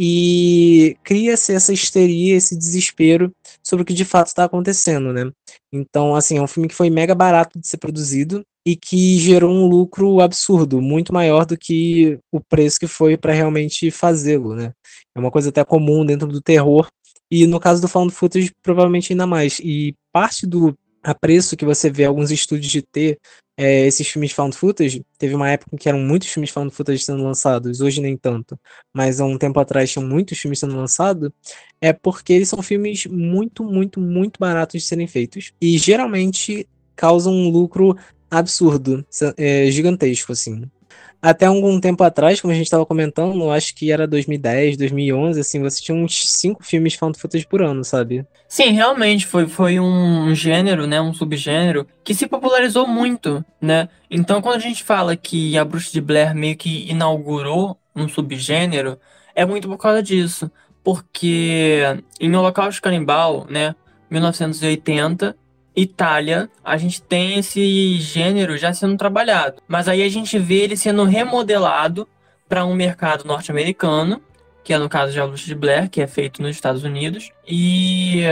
E cria-se essa histeria, esse desespero sobre o que de fato está acontecendo, né? Então, assim, é um filme que foi mega barato de ser produzido e que gerou um lucro absurdo, muito maior do que o preço que foi para realmente fazê-lo, né? É uma coisa até comum dentro do terror e no caso do Found Footage, provavelmente ainda mais. E parte do apreço que você vê alguns estúdios de ter é, esses filmes found footage. Teve uma época em que eram muitos filmes found footage sendo lançados, hoje nem tanto, mas há um tempo atrás tinham muitos filmes sendo lançados, é porque eles são filmes muito, muito, muito baratos de serem feitos e geralmente causam um lucro absurdo, é, gigantesco, assim até algum tempo atrás, como a gente estava comentando, acho que era 2010, 2011, assim, você tinha uns cinco filmes found footage por ano, sabe? Sim, realmente foi, foi um gênero, né, um subgênero que se popularizou muito, né? Então, quando a gente fala que a Bruxa de Blair meio que inaugurou um subgênero, é muito por causa disso, porque em Holocausto Canibal, né, 1980, Itália, a gente tem esse gênero já sendo trabalhado. Mas aí a gente vê ele sendo remodelado para um mercado norte-americano, que é no caso de A de Blair, que é feito nos Estados Unidos. E,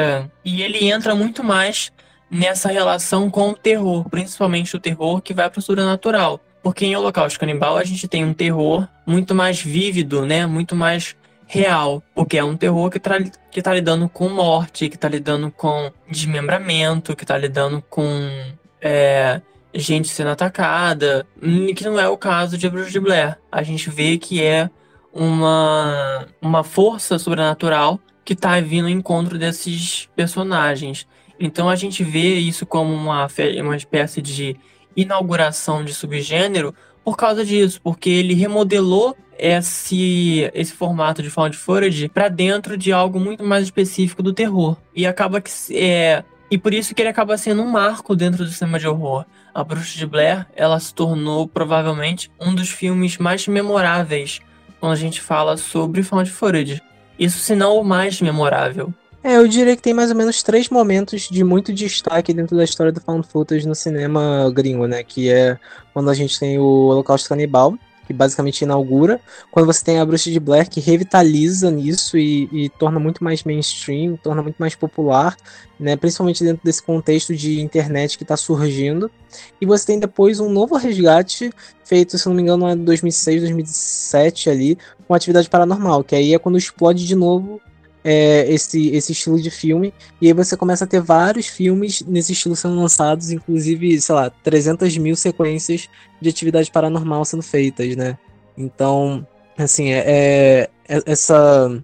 e ele entra muito mais nessa relação com o terror, principalmente o terror que vai para o sobrenatural. Porque em Holocausto Canibal a gente tem um terror muito mais vívido, né? Muito mais real, porque é um terror que, tá, que tá lidando com morte, que tá lidando com desmembramento, que tá lidando com é, gente sendo atacada, que não é o caso de Bruxa de Blair. A gente vê que é uma, uma força sobrenatural que tá vindo ao encontro desses personagens. Então a gente vê isso como uma, uma espécie de inauguração de subgênero por causa disso, porque ele remodelou esse, esse formato de found footage para dentro de algo muito mais específico do terror. E acaba que é, e por isso que ele acaba sendo um marco dentro do cinema de horror. A Bruxa de Blair, ela se tornou provavelmente um dos filmes mais memoráveis quando a gente fala sobre found footage. Isso se não o mais memorável. É, eu diria que tem mais ou menos três momentos de muito destaque dentro da história do found footage no cinema gringo, né? Que é quando a gente tem o Holocausto Canibal, que basicamente inaugura, quando você tem a Bruxa de Blair, que revitaliza nisso e, e, torna muito mais mainstream, torna muito mais popular, né, principalmente dentro desse contexto de internet que está surgindo. E você tem depois um novo resgate, feito, se não me engano, em 2006, 2007 ali, com atividade paranormal, que aí é quando explode de novo é, esse, esse estilo de filme. E aí você começa a ter vários filmes nesse estilo sendo lançados, inclusive, sei lá, 300 mil sequências de atividade paranormal sendo feitas, né? Então, assim, é, é, é essa.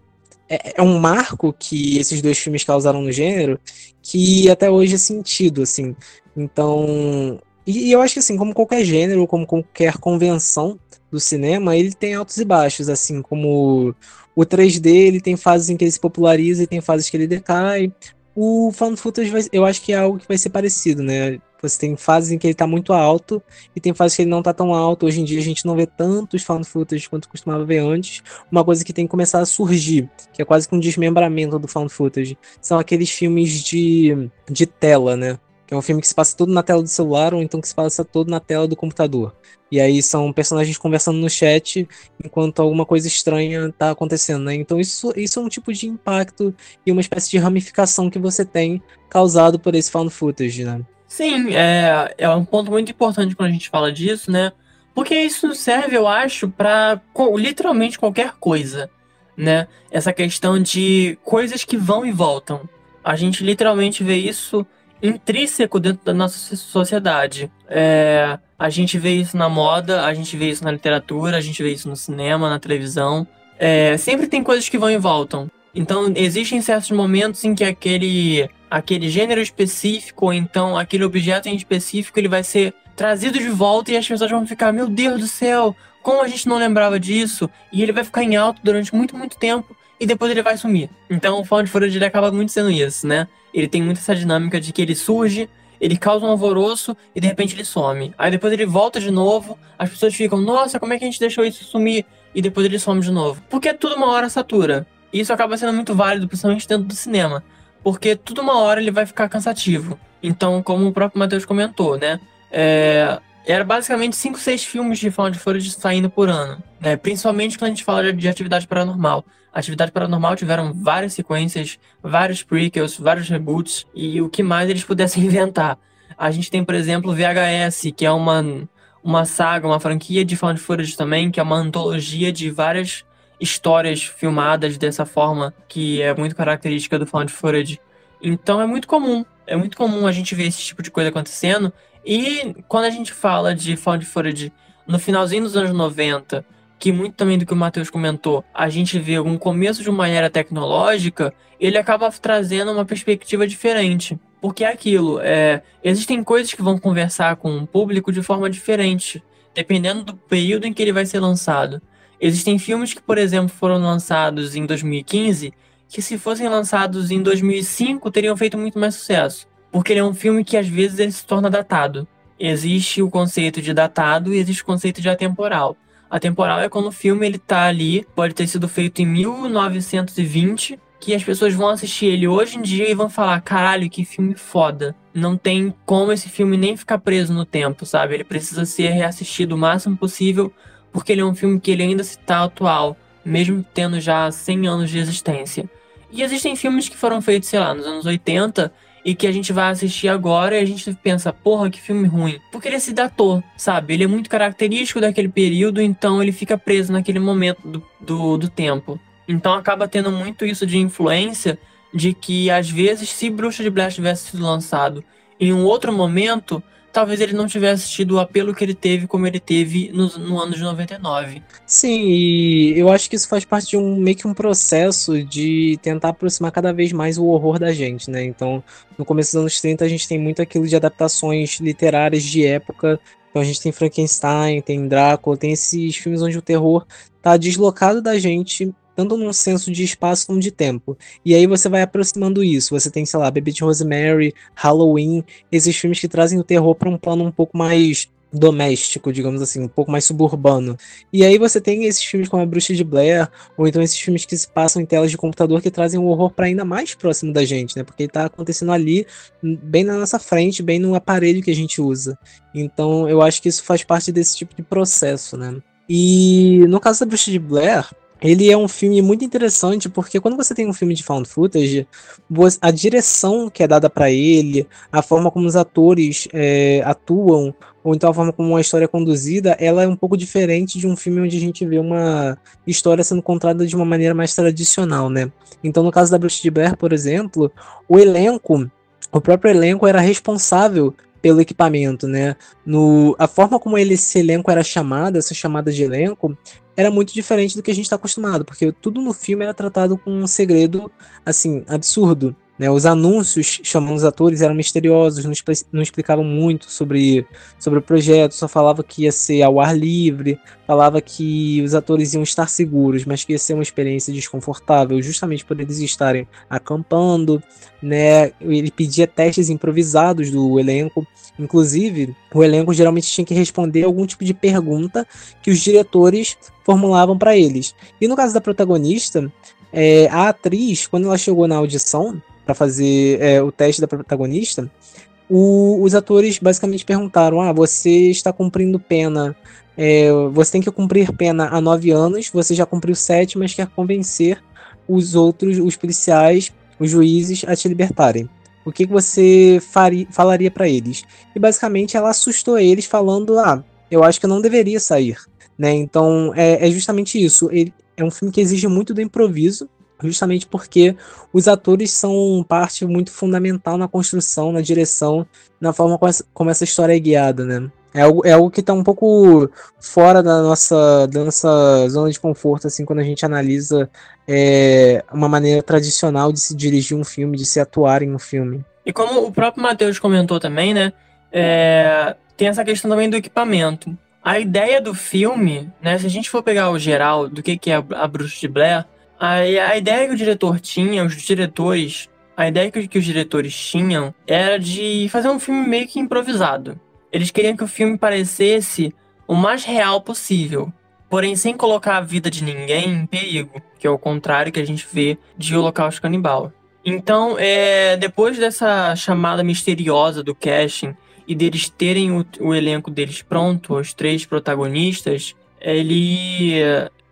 É, é, um marco que esses dois filmes causaram no gênero que até hoje é sentido, assim. Então. E, e eu acho que, assim, como qualquer gênero, como qualquer convenção do cinema, ele tem altos e baixos, assim como o 3D ele tem fases em que ele se populariza e tem fases que ele decai. O found footage vai, eu acho que é algo que vai ser parecido, né? Você tem fases em que ele tá muito alto e tem fases que ele não tá tão alto. Hoje em dia a gente não vê tantos found footage quanto costumava ver antes. Uma coisa que tem que começar a surgir, que é quase que um desmembramento do found footage, são aqueles filmes de, de tela, né? É um filme que se passa todo na tela do celular ou então que se passa todo na tela do computador. E aí são personagens conversando no chat enquanto alguma coisa estranha está acontecendo, né? Então isso, isso é um tipo de impacto e uma espécie de ramificação que você tem causado por esse found footage, né? Sim, é, é um ponto muito importante quando a gente fala disso, né? Porque isso serve, eu acho, para literalmente qualquer coisa. né? Essa questão de coisas que vão e voltam. A gente literalmente vê isso intrínseco dentro da nossa sociedade. É, a gente vê isso na moda, a gente vê isso na literatura, a gente vê isso no cinema, na televisão. É, sempre tem coisas que vão e voltam. Então, existem certos momentos em que aquele, aquele gênero específico, ou então aquele objeto em específico, ele vai ser trazido de volta e as pessoas vão ficar: Meu Deus do céu, como a gente não lembrava disso? E ele vai ficar em alto durante muito, muito tempo e depois ele vai sumir. Então, o Found Footage acaba muito sendo isso, né? Ele tem muito essa dinâmica de que ele surge, ele causa um alvoroço e de repente ele some. Aí depois ele volta de novo, as pessoas ficam, nossa, como é que a gente deixou isso sumir? E depois ele some de novo. Porque tudo uma hora satura. E isso acaba sendo muito válido, principalmente dentro do cinema. Porque tudo uma hora ele vai ficar cansativo. Então, como o próprio Matheus comentou, né? É, era basicamente 5, 6 filmes de found footage saindo por ano. Né? Principalmente quando a gente fala de, de atividade paranormal. Atividade Paranormal tiveram várias sequências, vários prequels, vários reboots e o que mais eles pudessem inventar. A gente tem, por exemplo, VHS, que é uma, uma saga, uma franquia de found footage também, que é uma antologia de várias histórias filmadas dessa forma, que é muito característica do found footage. Então é muito comum, é muito comum a gente ver esse tipo de coisa acontecendo. E quando a gente fala de found footage no finalzinho dos anos 90 que muito também do que o Matheus comentou, a gente vê um começo de uma era tecnológica, ele acaba trazendo uma perspectiva diferente. Porque é aquilo, é, existem coisas que vão conversar com o público de forma diferente, dependendo do período em que ele vai ser lançado. Existem filmes que, por exemplo, foram lançados em 2015, que se fossem lançados em 2005 teriam feito muito mais sucesso. Porque ele é um filme que às vezes ele se torna datado. Existe o conceito de datado e existe o conceito de atemporal. A temporal é quando o filme ele tá ali, pode ter sido feito em 1920, que as pessoas vão assistir ele hoje em dia e vão falar: caralho, que filme foda. Não tem como esse filme nem ficar preso no tempo, sabe? Ele precisa ser reassistido o máximo possível, porque ele é um filme que ele ainda está atual, mesmo tendo já 100 anos de existência. E existem filmes que foram feitos, sei lá, nos anos 80 e que a gente vai assistir agora e a gente pensa, porra, que filme ruim. Porque ele se datou, sabe? Ele é muito característico daquele período, então ele fica preso naquele momento do, do, do tempo. Então acaba tendo muito isso de influência de que, às vezes, se Bruxa de Blair tivesse sido lançado em um outro momento, talvez ele não tivesse tido o apelo que ele teve como ele teve no, no ano de 99. Sim, e eu acho que isso faz parte de um meio que um processo de tentar aproximar cada vez mais o horror da gente, né? Então, no começo dos anos 30 a gente tem muito aquilo de adaptações literárias de época. Então a gente tem Frankenstein, tem Drácula, tem esses filmes onde o terror tá deslocado da gente tanto num senso de espaço como de tempo. E aí você vai aproximando isso. Você tem, sei lá, Baby de Rosemary, Halloween, esses filmes que trazem o terror para um plano um pouco mais doméstico, digamos assim, um pouco mais suburbano. E aí você tem esses filmes como A Bruxa de Blair, ou então esses filmes que se passam em telas de computador que trazem o horror para ainda mais próximo da gente, né? Porque ele tá acontecendo ali, bem na nossa frente, bem no aparelho que a gente usa. Então, eu acho que isso faz parte desse tipo de processo, né? E no caso da Bruxa de Blair, ele é um filme muito interessante porque quando você tem um filme de found footage, a direção que é dada para ele, a forma como os atores é, atuam, ou então a forma como a história é conduzida, ela é um pouco diferente de um filme onde a gente vê uma história sendo contada de uma maneira mais tradicional, né? Então, no caso da Bruxa de Blair, por exemplo, o elenco, o próprio elenco era responsável pelo equipamento, né? No, a forma como ele, esse elenco era chamado, essa chamada de elenco, era muito diferente do que a gente está acostumado, porque tudo no filme era tratado com um segredo, assim, absurdo. Né? Os anúncios chamando os atores eram misteriosos, não, não explicavam muito sobre, sobre o projeto, só falava que ia ser ao ar livre, falava que os atores iam estar seguros, mas que ia ser uma experiência desconfortável, justamente por eles estarem acampando. Né? Ele pedia testes improvisados do elenco. Inclusive, o elenco geralmente tinha que responder algum tipo de pergunta que os diretores formulavam para eles. E no caso da protagonista, é, a atriz, quando ela chegou na audição para fazer é, o teste da protagonista, o, os atores basicamente perguntaram: Ah, você está cumprindo pena. É, você tem que cumprir pena há nove anos, você já cumpriu sete, mas quer convencer os outros, os policiais, os juízes, a te libertarem. O que, que você faria, falaria para eles? E basicamente ela assustou eles, falando: Ah, eu acho que eu não deveria sair. Né? Então é, é justamente isso. Ele, é um filme que exige muito do improviso, justamente porque os atores são parte muito fundamental na construção, na direção, na forma como essa, história é guiada, né? É algo, é algo que está um pouco fora da nossa, da nossa zona de conforto, assim, quando a gente analisa é, uma maneira tradicional de se dirigir um filme, de se atuar em um filme. E como o próprio Matheus comentou também, né? É, tem essa questão também do equipamento. A ideia do filme, né? Se a gente for pegar o geral do que, que é a Bruxa de Blair, a, a ideia que o diretor tinha, os diretores, a ideia que, que os diretores tinham era de fazer um filme meio que improvisado. Eles queriam que o filme parecesse o mais real possível, porém sem colocar a vida de ninguém em perigo, que é o contrário que a gente vê de Holocausto Canibal. Então, é, depois dessa chamada misteriosa do casting e deles terem o, o elenco deles pronto, os três protagonistas, ele,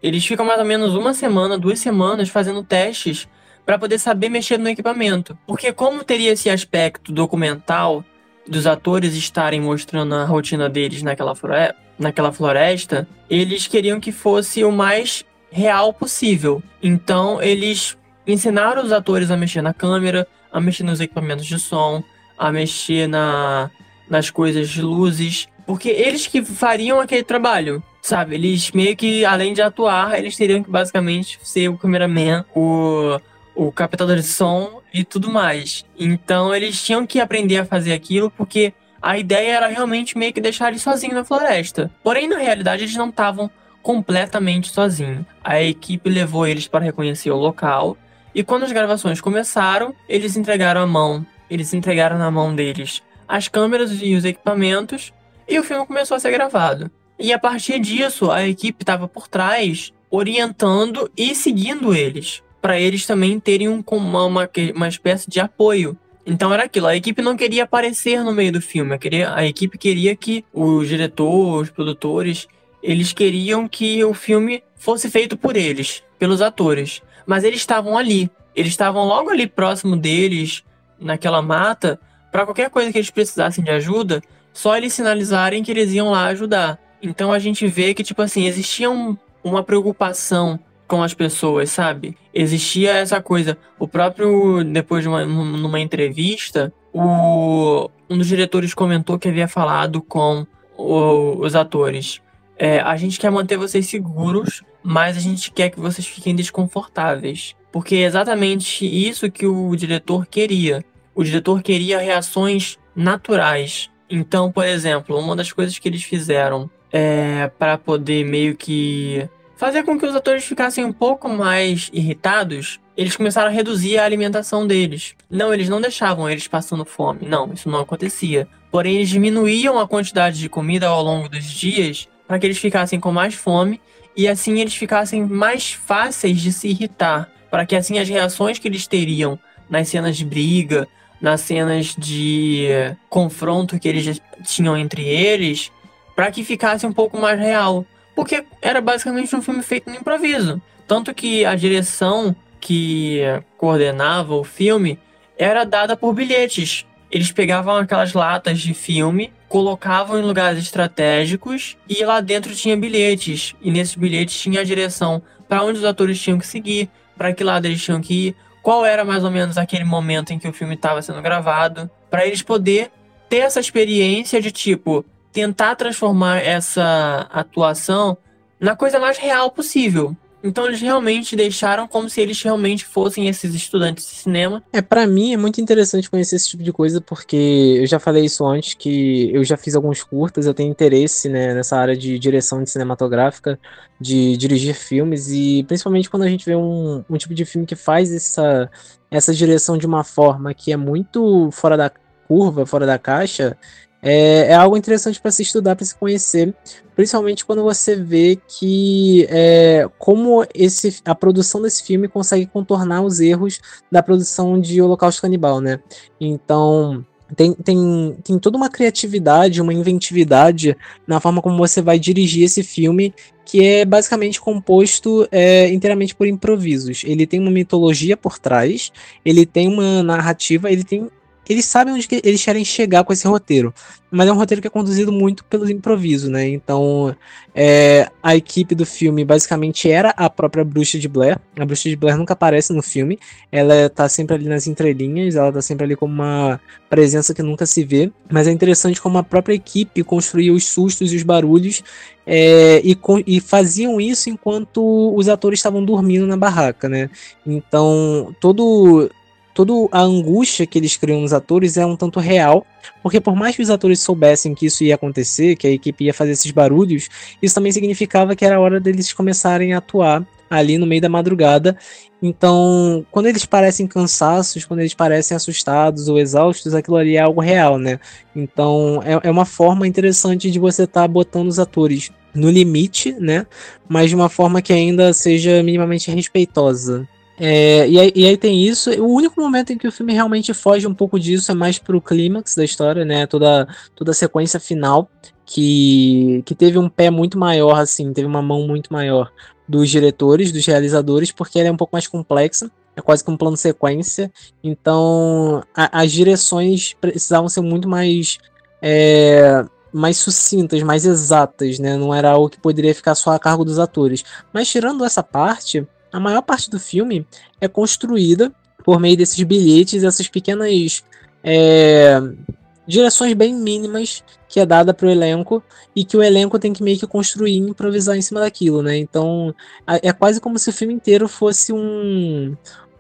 eles ficam mais ou menos uma semana, duas semanas fazendo testes para poder saber mexer no equipamento. Porque como teria esse aspecto documental dos atores estarem mostrando a rotina deles naquela, floresta, naquela floresta, eles queriam que fosse o mais real possível. Então, eles ensinaram os atores a mexer na câmera, a mexer nos equipamentos de som, a mexer na, nas coisas de luzes, porque eles que fariam aquele trabalho, sabe? Eles meio que, além de atuar, eles teriam que basicamente ser o cameraman, o o captador de som e tudo mais. Então eles tinham que aprender a fazer aquilo porque a ideia era realmente meio que deixar eles sozinhos na floresta. Porém, na realidade, eles não estavam completamente sozinhos. A equipe levou eles para reconhecer o local e quando as gravações começaram, eles entregaram a mão, eles entregaram na mão deles as câmeras e os equipamentos e o filme começou a ser gravado. E a partir disso, a equipe estava por trás, orientando e seguindo eles para eles também terem um, uma, uma, uma espécie de apoio. Então era aquilo, a equipe não queria aparecer no meio do filme, a, queria, a equipe queria que os diretores, os produtores, eles queriam que o filme fosse feito por eles, pelos atores. Mas eles estavam ali, eles estavam logo ali próximo deles, naquela mata, para qualquer coisa que eles precisassem de ajuda, só eles sinalizarem que eles iam lá ajudar. Então a gente vê que, tipo assim, existia um, uma preocupação com as pessoas, sabe? Existia essa coisa. O próprio, depois de uma numa entrevista, o, um dos diretores comentou que havia falado com o, os atores. É, a gente quer manter vocês seguros, mas a gente quer que vocês fiquem desconfortáveis. Porque é exatamente isso que o diretor queria. O diretor queria reações naturais. Então, por exemplo, uma das coisas que eles fizeram é, para poder meio que fazer com que os atores ficassem um pouco mais irritados, eles começaram a reduzir a alimentação deles. Não, eles não deixavam eles passando fome. Não, isso não acontecia. Porém, eles diminuíam a quantidade de comida ao longo dos dias para que eles ficassem com mais fome e assim eles ficassem mais fáceis de se irritar, para que assim as reações que eles teriam nas cenas de briga, nas cenas de confronto que eles tinham entre eles, para que ficasse um pouco mais real porque era basicamente um filme feito no improviso. Tanto que a direção que coordenava o filme era dada por bilhetes. Eles pegavam aquelas latas de filme, colocavam em lugares estratégicos e lá dentro tinha bilhetes. E nesses bilhetes tinha a direção para onde os atores tinham que seguir, para que lado eles tinham que ir, qual era mais ou menos aquele momento em que o filme estava sendo gravado, para eles poder ter essa experiência de tipo, tentar transformar essa atuação na coisa mais real possível. Então eles realmente deixaram como se eles realmente fossem esses estudantes de cinema. É, para mim é muito interessante conhecer esse tipo de coisa, porque eu já falei isso antes, que eu já fiz alguns curtas, eu tenho interesse né, nessa área de direção de cinematográfica, de dirigir filmes, e principalmente quando a gente vê um, um tipo de filme que faz essa, essa direção de uma forma que é muito fora da curva, fora da caixa, é, é algo interessante para se estudar, para se conhecer, principalmente quando você vê que é, como esse, a produção desse filme consegue contornar os erros da produção de Holocausto Canibal, né? Então tem, tem, tem toda uma criatividade, uma inventividade na forma como você vai dirigir esse filme, que é basicamente composto é, inteiramente por improvisos. Ele tem uma mitologia por trás, ele tem uma narrativa, ele tem eles sabem onde que eles querem chegar com esse roteiro. Mas é um roteiro que é conduzido muito pelo improviso, né? Então, é, a equipe do filme basicamente era a própria Bruxa de Blair. A Bruxa de Blair nunca aparece no filme. Ela tá sempre ali nas entrelinhas, ela tá sempre ali como uma presença que nunca se vê. Mas é interessante como a própria equipe construía os sustos e os barulhos é, e, e, faziam isso enquanto os atores estavam dormindo na barraca, né? Então, todo toda a angústia que eles criam nos atores é um tanto real, porque por mais que os atores soubessem que isso ia acontecer, que a equipe ia fazer esses barulhos, isso também significava que era hora deles começarem a atuar ali no meio da madrugada. Então, quando eles parecem cansaços, quando eles parecem assustados ou exaustos, aquilo ali é algo real, né? Então, é, é uma forma interessante de você estar tá botando os atores no limite, né? Mas de uma forma que ainda seja minimamente respeitosa. É, e, aí, e, aí, tem isso. O único momento em que o filme realmente foge um pouco disso é mais pro clímax da história, né? Toda, toda a sequência final que, que teve um pé muito maior, assim, teve uma mão muito maior dos diretores, dos realizadores, porque ela é um pouco mais complexa. É quase que um plano sequência. Então, a, as direções precisavam ser muito mais. É, mais sucintas, mais exatas, né? Não era algo que poderia ficar só a cargo dos atores. Mas tirando essa parte, a maior parte do filme é construída por meio desses bilhetes, essas pequenas é, direções bem mínimas que é dada para o elenco e que o elenco tem que meio que construir e improvisar em cima daquilo, né? Então é quase como se o filme inteiro fosse um,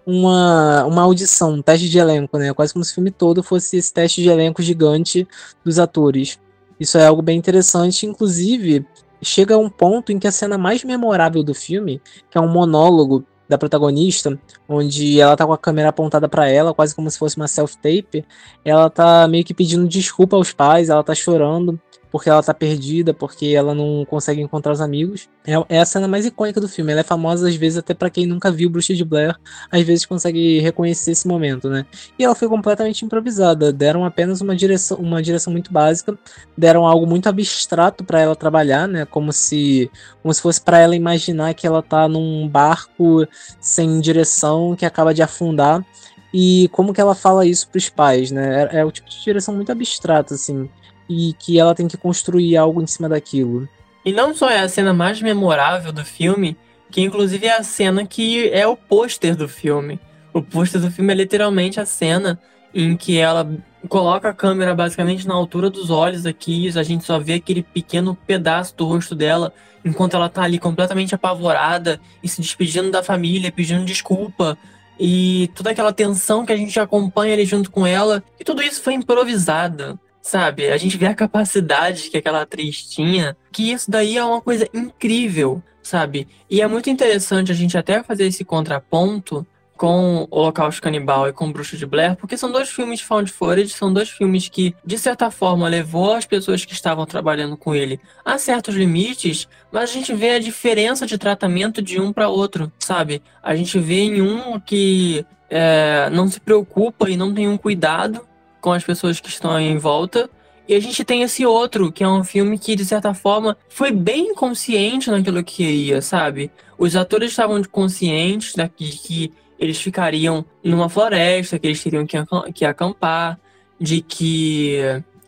uma, uma audição, um teste de elenco, né? Quase como se o filme todo fosse esse teste de elenco gigante dos atores. Isso é algo bem interessante, inclusive chega a um ponto em que a cena mais memorável do filme, que é um monólogo da protagonista, onde ela tá com a câmera apontada para ela, quase como se fosse uma self-tape, ela tá meio que pedindo desculpa aos pais, ela tá chorando, porque ela tá perdida, porque ela não consegue encontrar os amigos. É, é a cena mais icônica do filme. Ela é famosa, às vezes, até para quem nunca viu Bruxa de Blair, às vezes consegue reconhecer esse momento, né? E ela foi completamente improvisada. Deram apenas uma direção, uma direção muito básica, deram algo muito abstrato para ela trabalhar, né? Como se, como se fosse para ela imaginar que ela tá num barco sem direção que acaba de afundar e como que ela fala isso para os pais, né? É, é, o tipo de direção muito abstrata, assim e que ela tem que construir algo em cima daquilo. E não só é a cena mais memorável do filme, que inclusive é a cena que é o pôster do filme. O pôster do filme é literalmente a cena em que ela coloca a câmera basicamente na altura dos olhos aqui, a gente só vê aquele pequeno pedaço do rosto dela, enquanto ela tá ali completamente apavorada e se despedindo da família, pedindo desculpa, e toda aquela tensão que a gente acompanha ali junto com ela, e tudo isso foi improvisado. Sabe? A gente vê a capacidade que aquela atriz tinha, que isso daí é uma coisa incrível, sabe? E é muito interessante a gente até fazer esse contraponto com O Holocausto Canibal e com Bruxo de Blair, porque são dois filmes found footage, são dois filmes que, de certa forma, levou as pessoas que estavam trabalhando com ele a certos limites, mas a gente vê a diferença de tratamento de um para outro, sabe? A gente vê em um que é, não se preocupa e não tem um cuidado com as pessoas que estão em volta. E a gente tem esse outro, que é um filme que, de certa forma, foi bem consciente naquilo que ia, sabe? Os atores estavam conscientes de que eles ficariam numa floresta, que eles teriam que acampar, de que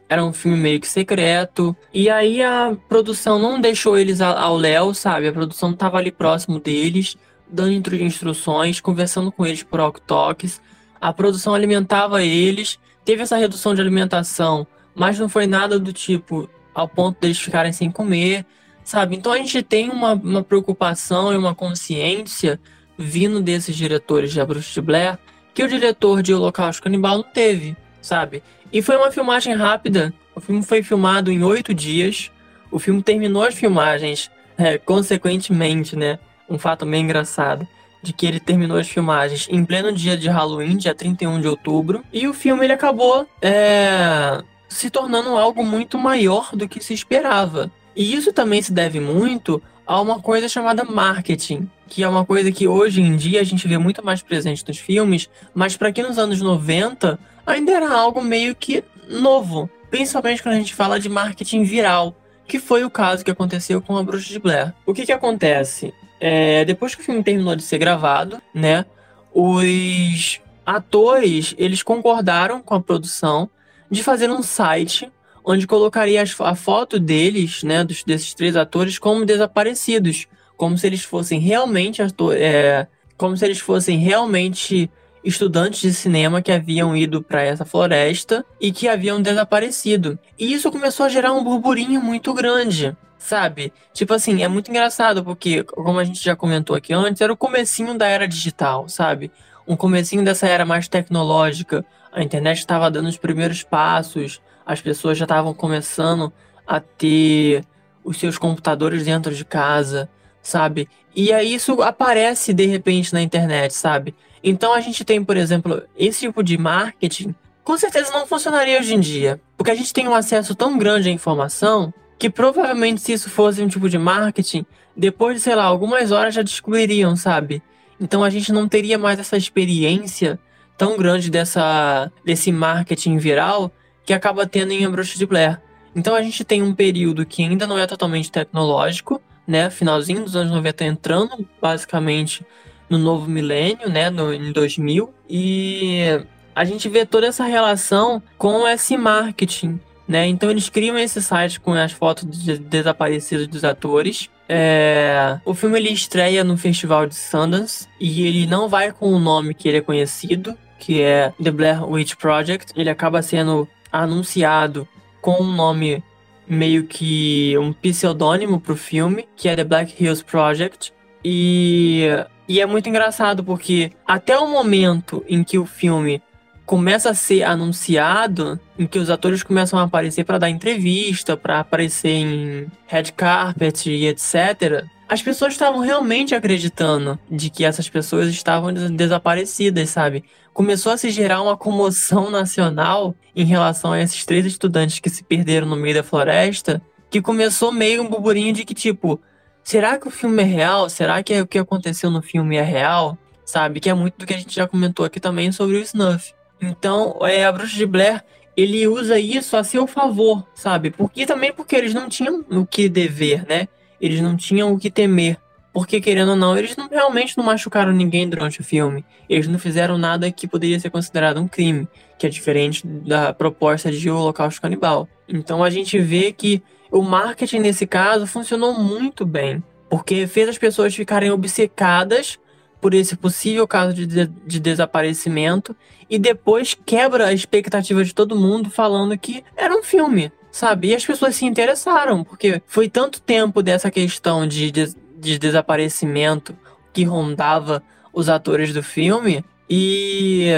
era um filme meio que secreto. E aí a produção não deixou eles ao léu, sabe? A produção tava ali próximo deles, dando instruções, conversando com eles por walk-talks. A produção alimentava eles teve essa redução de alimentação, mas não foi nada do tipo ao ponto deles ficarem sem comer, sabe? Então a gente tem uma, uma preocupação e uma consciência vindo desses diretores de A Bruxa de Blair que o diretor de Holocausto Canibal não teve, sabe? E foi uma filmagem rápida. O filme foi filmado em oito dias. O filme terminou as filmagens, é, consequentemente, né? Um fato meio engraçado de que ele terminou as filmagens em pleno dia de Halloween, dia 31 de outubro, e o filme ele acabou é, se tornando algo muito maior do que se esperava. E isso também se deve muito a uma coisa chamada marketing, que é uma coisa que hoje em dia a gente vê muito mais presente nos filmes, mas para quem nos anos 90 ainda era algo meio que novo, principalmente quando a gente fala de marketing viral, que foi o caso que aconteceu com a Bruxa de Blair. O que que acontece? É, depois que o filme terminou de ser gravado, né? Os atores, eles concordaram com a produção de fazer um site onde colocaria as- a foto deles, né, dos, desses três atores, como desaparecidos, como se eles fossem realmente ator, é, como se eles fossem realmente estudantes de cinema que haviam ido para essa floresta e que haviam desaparecido. E isso começou a gerar um burburinho muito grande, sabe? Tipo assim, é muito engraçado porque, como a gente já comentou aqui antes, era o comecinho da era digital, sabe? Um comecinho dessa era mais tecnológica. A internet estava dando os primeiros passos, as pessoas já estavam começando a ter os seus computadores dentro de casa, sabe? E aí isso aparece de repente na internet, sabe? Então a gente tem, por exemplo, esse tipo de marketing, com certeza não funcionaria hoje em dia, porque a gente tem um acesso tão grande à informação que provavelmente se isso fosse um tipo de marketing, depois de, sei lá, algumas horas já descobririam, sabe? Então a gente não teria mais essa experiência tão grande dessa desse marketing viral que acaba tendo em A Bruxa de Blair. Então a gente tem um período que ainda não é totalmente tecnológico, né? Finalzinho dos anos 90 entrando basicamente no novo milênio, né, no, em 2000, e a gente vê toda essa relação com esse marketing, né? Então eles criam esse site com as fotos de desaparecidos dos atores. É, O filme ele estreia no Festival de Sundance e ele não vai com o nome que ele é conhecido, que é The Blair Witch Project. Ele acaba sendo anunciado com um nome meio que um pseudônimo pro filme, que é The Black Hills Project. E, e é muito engraçado porque até o momento em que o filme começa a ser anunciado, em que os atores começam a aparecer para dar entrevista, para aparecer em red carpet e etc. As pessoas estavam realmente acreditando de que essas pessoas estavam des- desaparecidas, sabe? Começou a se gerar uma comoção nacional em relação a esses três estudantes que se perderam no meio da floresta, que começou meio um burburinho de que tipo, será que o filme é real? Será que o que aconteceu no filme é real? Sabe? Que é muito do que a gente já comentou aqui também sobre o Snuff. Então, é, a Bruxa de Blair, ele usa isso a seu favor, sabe? Porque também porque eles não tinham o que dever, né? Eles não tinham o que temer. Porque, querendo ou não, eles não, realmente não machucaram ninguém durante o filme. Eles não fizeram nada que poderia ser considerado um crime, que é diferente da proposta de Holocausto Canibal. Então a gente vê que o marketing nesse caso funcionou muito bem, porque fez as pessoas ficarem obcecadas por esse possível caso de, de- de desaparecimento e depois quebra a expectativa de todo mundo falando que era um filme, sabe? E as pessoas se interessaram, porque foi tanto tempo dessa questão de, de, de desaparecimento que rondava os atores do filme e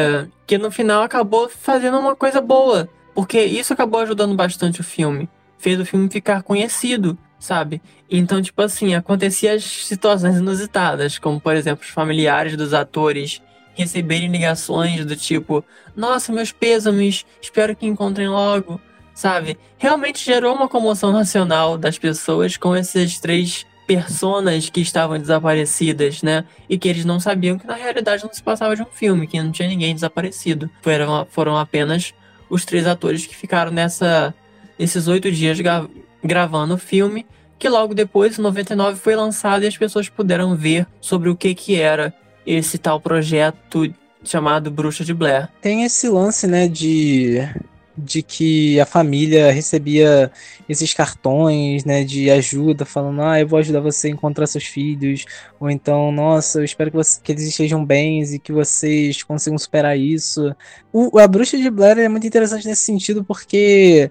que no final acabou fazendo uma coisa boa, porque isso acabou ajudando bastante o filme, fez o filme ficar conhecido, sabe? Então, tipo assim, acontecia as situações inusitadas, como por exemplo, os familiares dos atores receberem ligações do tipo: Nossa, meus pêsames, espero que encontrem logo, sabe? Realmente gerou uma comoção nacional das pessoas com esses três personas que estavam desaparecidas, né? E que eles não sabiam que na realidade não se passava de um filme, que não tinha ninguém desaparecido. Foram, foram apenas os três atores que ficaram nessa, nesses oito dias gra- gravando o filme, que logo depois, em 99, foi lançado e as pessoas puderam ver sobre o que que era esse tal projeto chamado Bruxa de Blair. Tem esse lance, né, de, de que a família recebia esses cartões, né, de ajuda, falando, ah, eu vou ajudar você a encontrar seus filhos, ou então, nossa, eu espero que, você- que eles estejam bem e que vocês consigam superar isso. O, a Bruxa de Blair é muito interessante nesse sentido, porque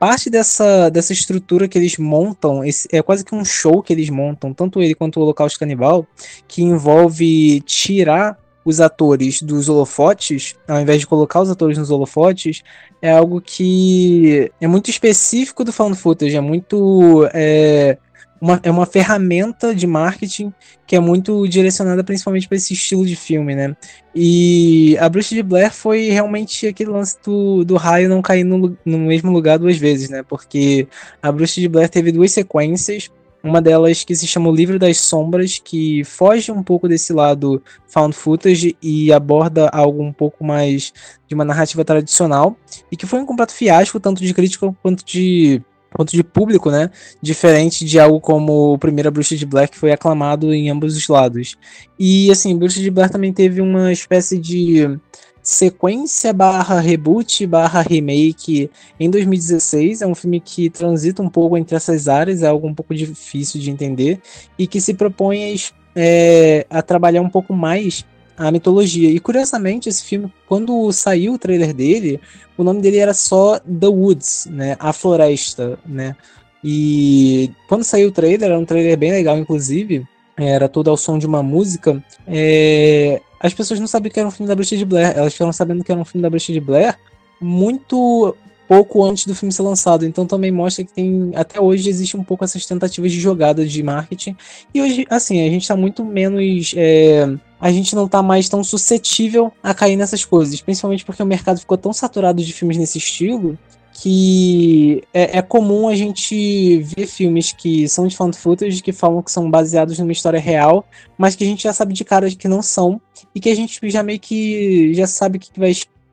parte dessa, dessa estrutura que eles montam, esse, é quase que um show que eles montam, tanto ele quanto o Holocausto Canibal, que envolve tirar os atores dos holofotes, ao invés de colocar os atores nos holofotes, é algo que é muito específico do found footage, é muito é, uma, é uma ferramenta de marketing que é muito direcionada principalmente para esse estilo de filme, né? E a Bruxa de Blair foi realmente aquele lance do, do raio não cair no, no mesmo lugar duas vezes, né? Porque a Bruxa de Blair teve duas sequências, uma delas que se chama O Livro das Sombras, que foge um pouco desse lado found footage e aborda algo um pouco mais de uma narrativa tradicional, e que foi um completo fiasco, tanto de crítica quanto de quanto de público, né? Diferente de algo como o Primeira Bruxa de Blair, que foi aclamado em ambos os lados. E assim, Bruxa de Blair também teve uma espécie de sequência barra reboot barra remake em 2016. É um filme que transita um pouco entre essas áreas, é algo um pouco difícil de entender, e que se propõe a, é, a trabalhar um pouco mais a mitologia. E curiosamente, esse filme, quando saiu o trailer dele, o nome dele era só The Woods, né? A Floresta, né? E quando saiu o trailer, era um trailer bem legal, inclusive, era todo ao som de uma música. É... As pessoas não sabiam que era um filme da Bruxa de Blair, elas ficaram sabendo que era um filme da Bruxa de Blair muito pouco antes do filme ser lançado. Então também mostra que tem até hoje existe um pouco essas tentativas de jogada de marketing. E hoje, assim, a gente está muito menos é, a gente não tá mais tão suscetível a cair nessas coisas, principalmente porque o mercado ficou tão saturado de filmes nesse estilo que é, é, comum a gente ver filmes que são de found footage, que falam que são baseados numa história real, mas que a gente já sabe de cara que não são, e que a gente já meio que já sabe o que vai,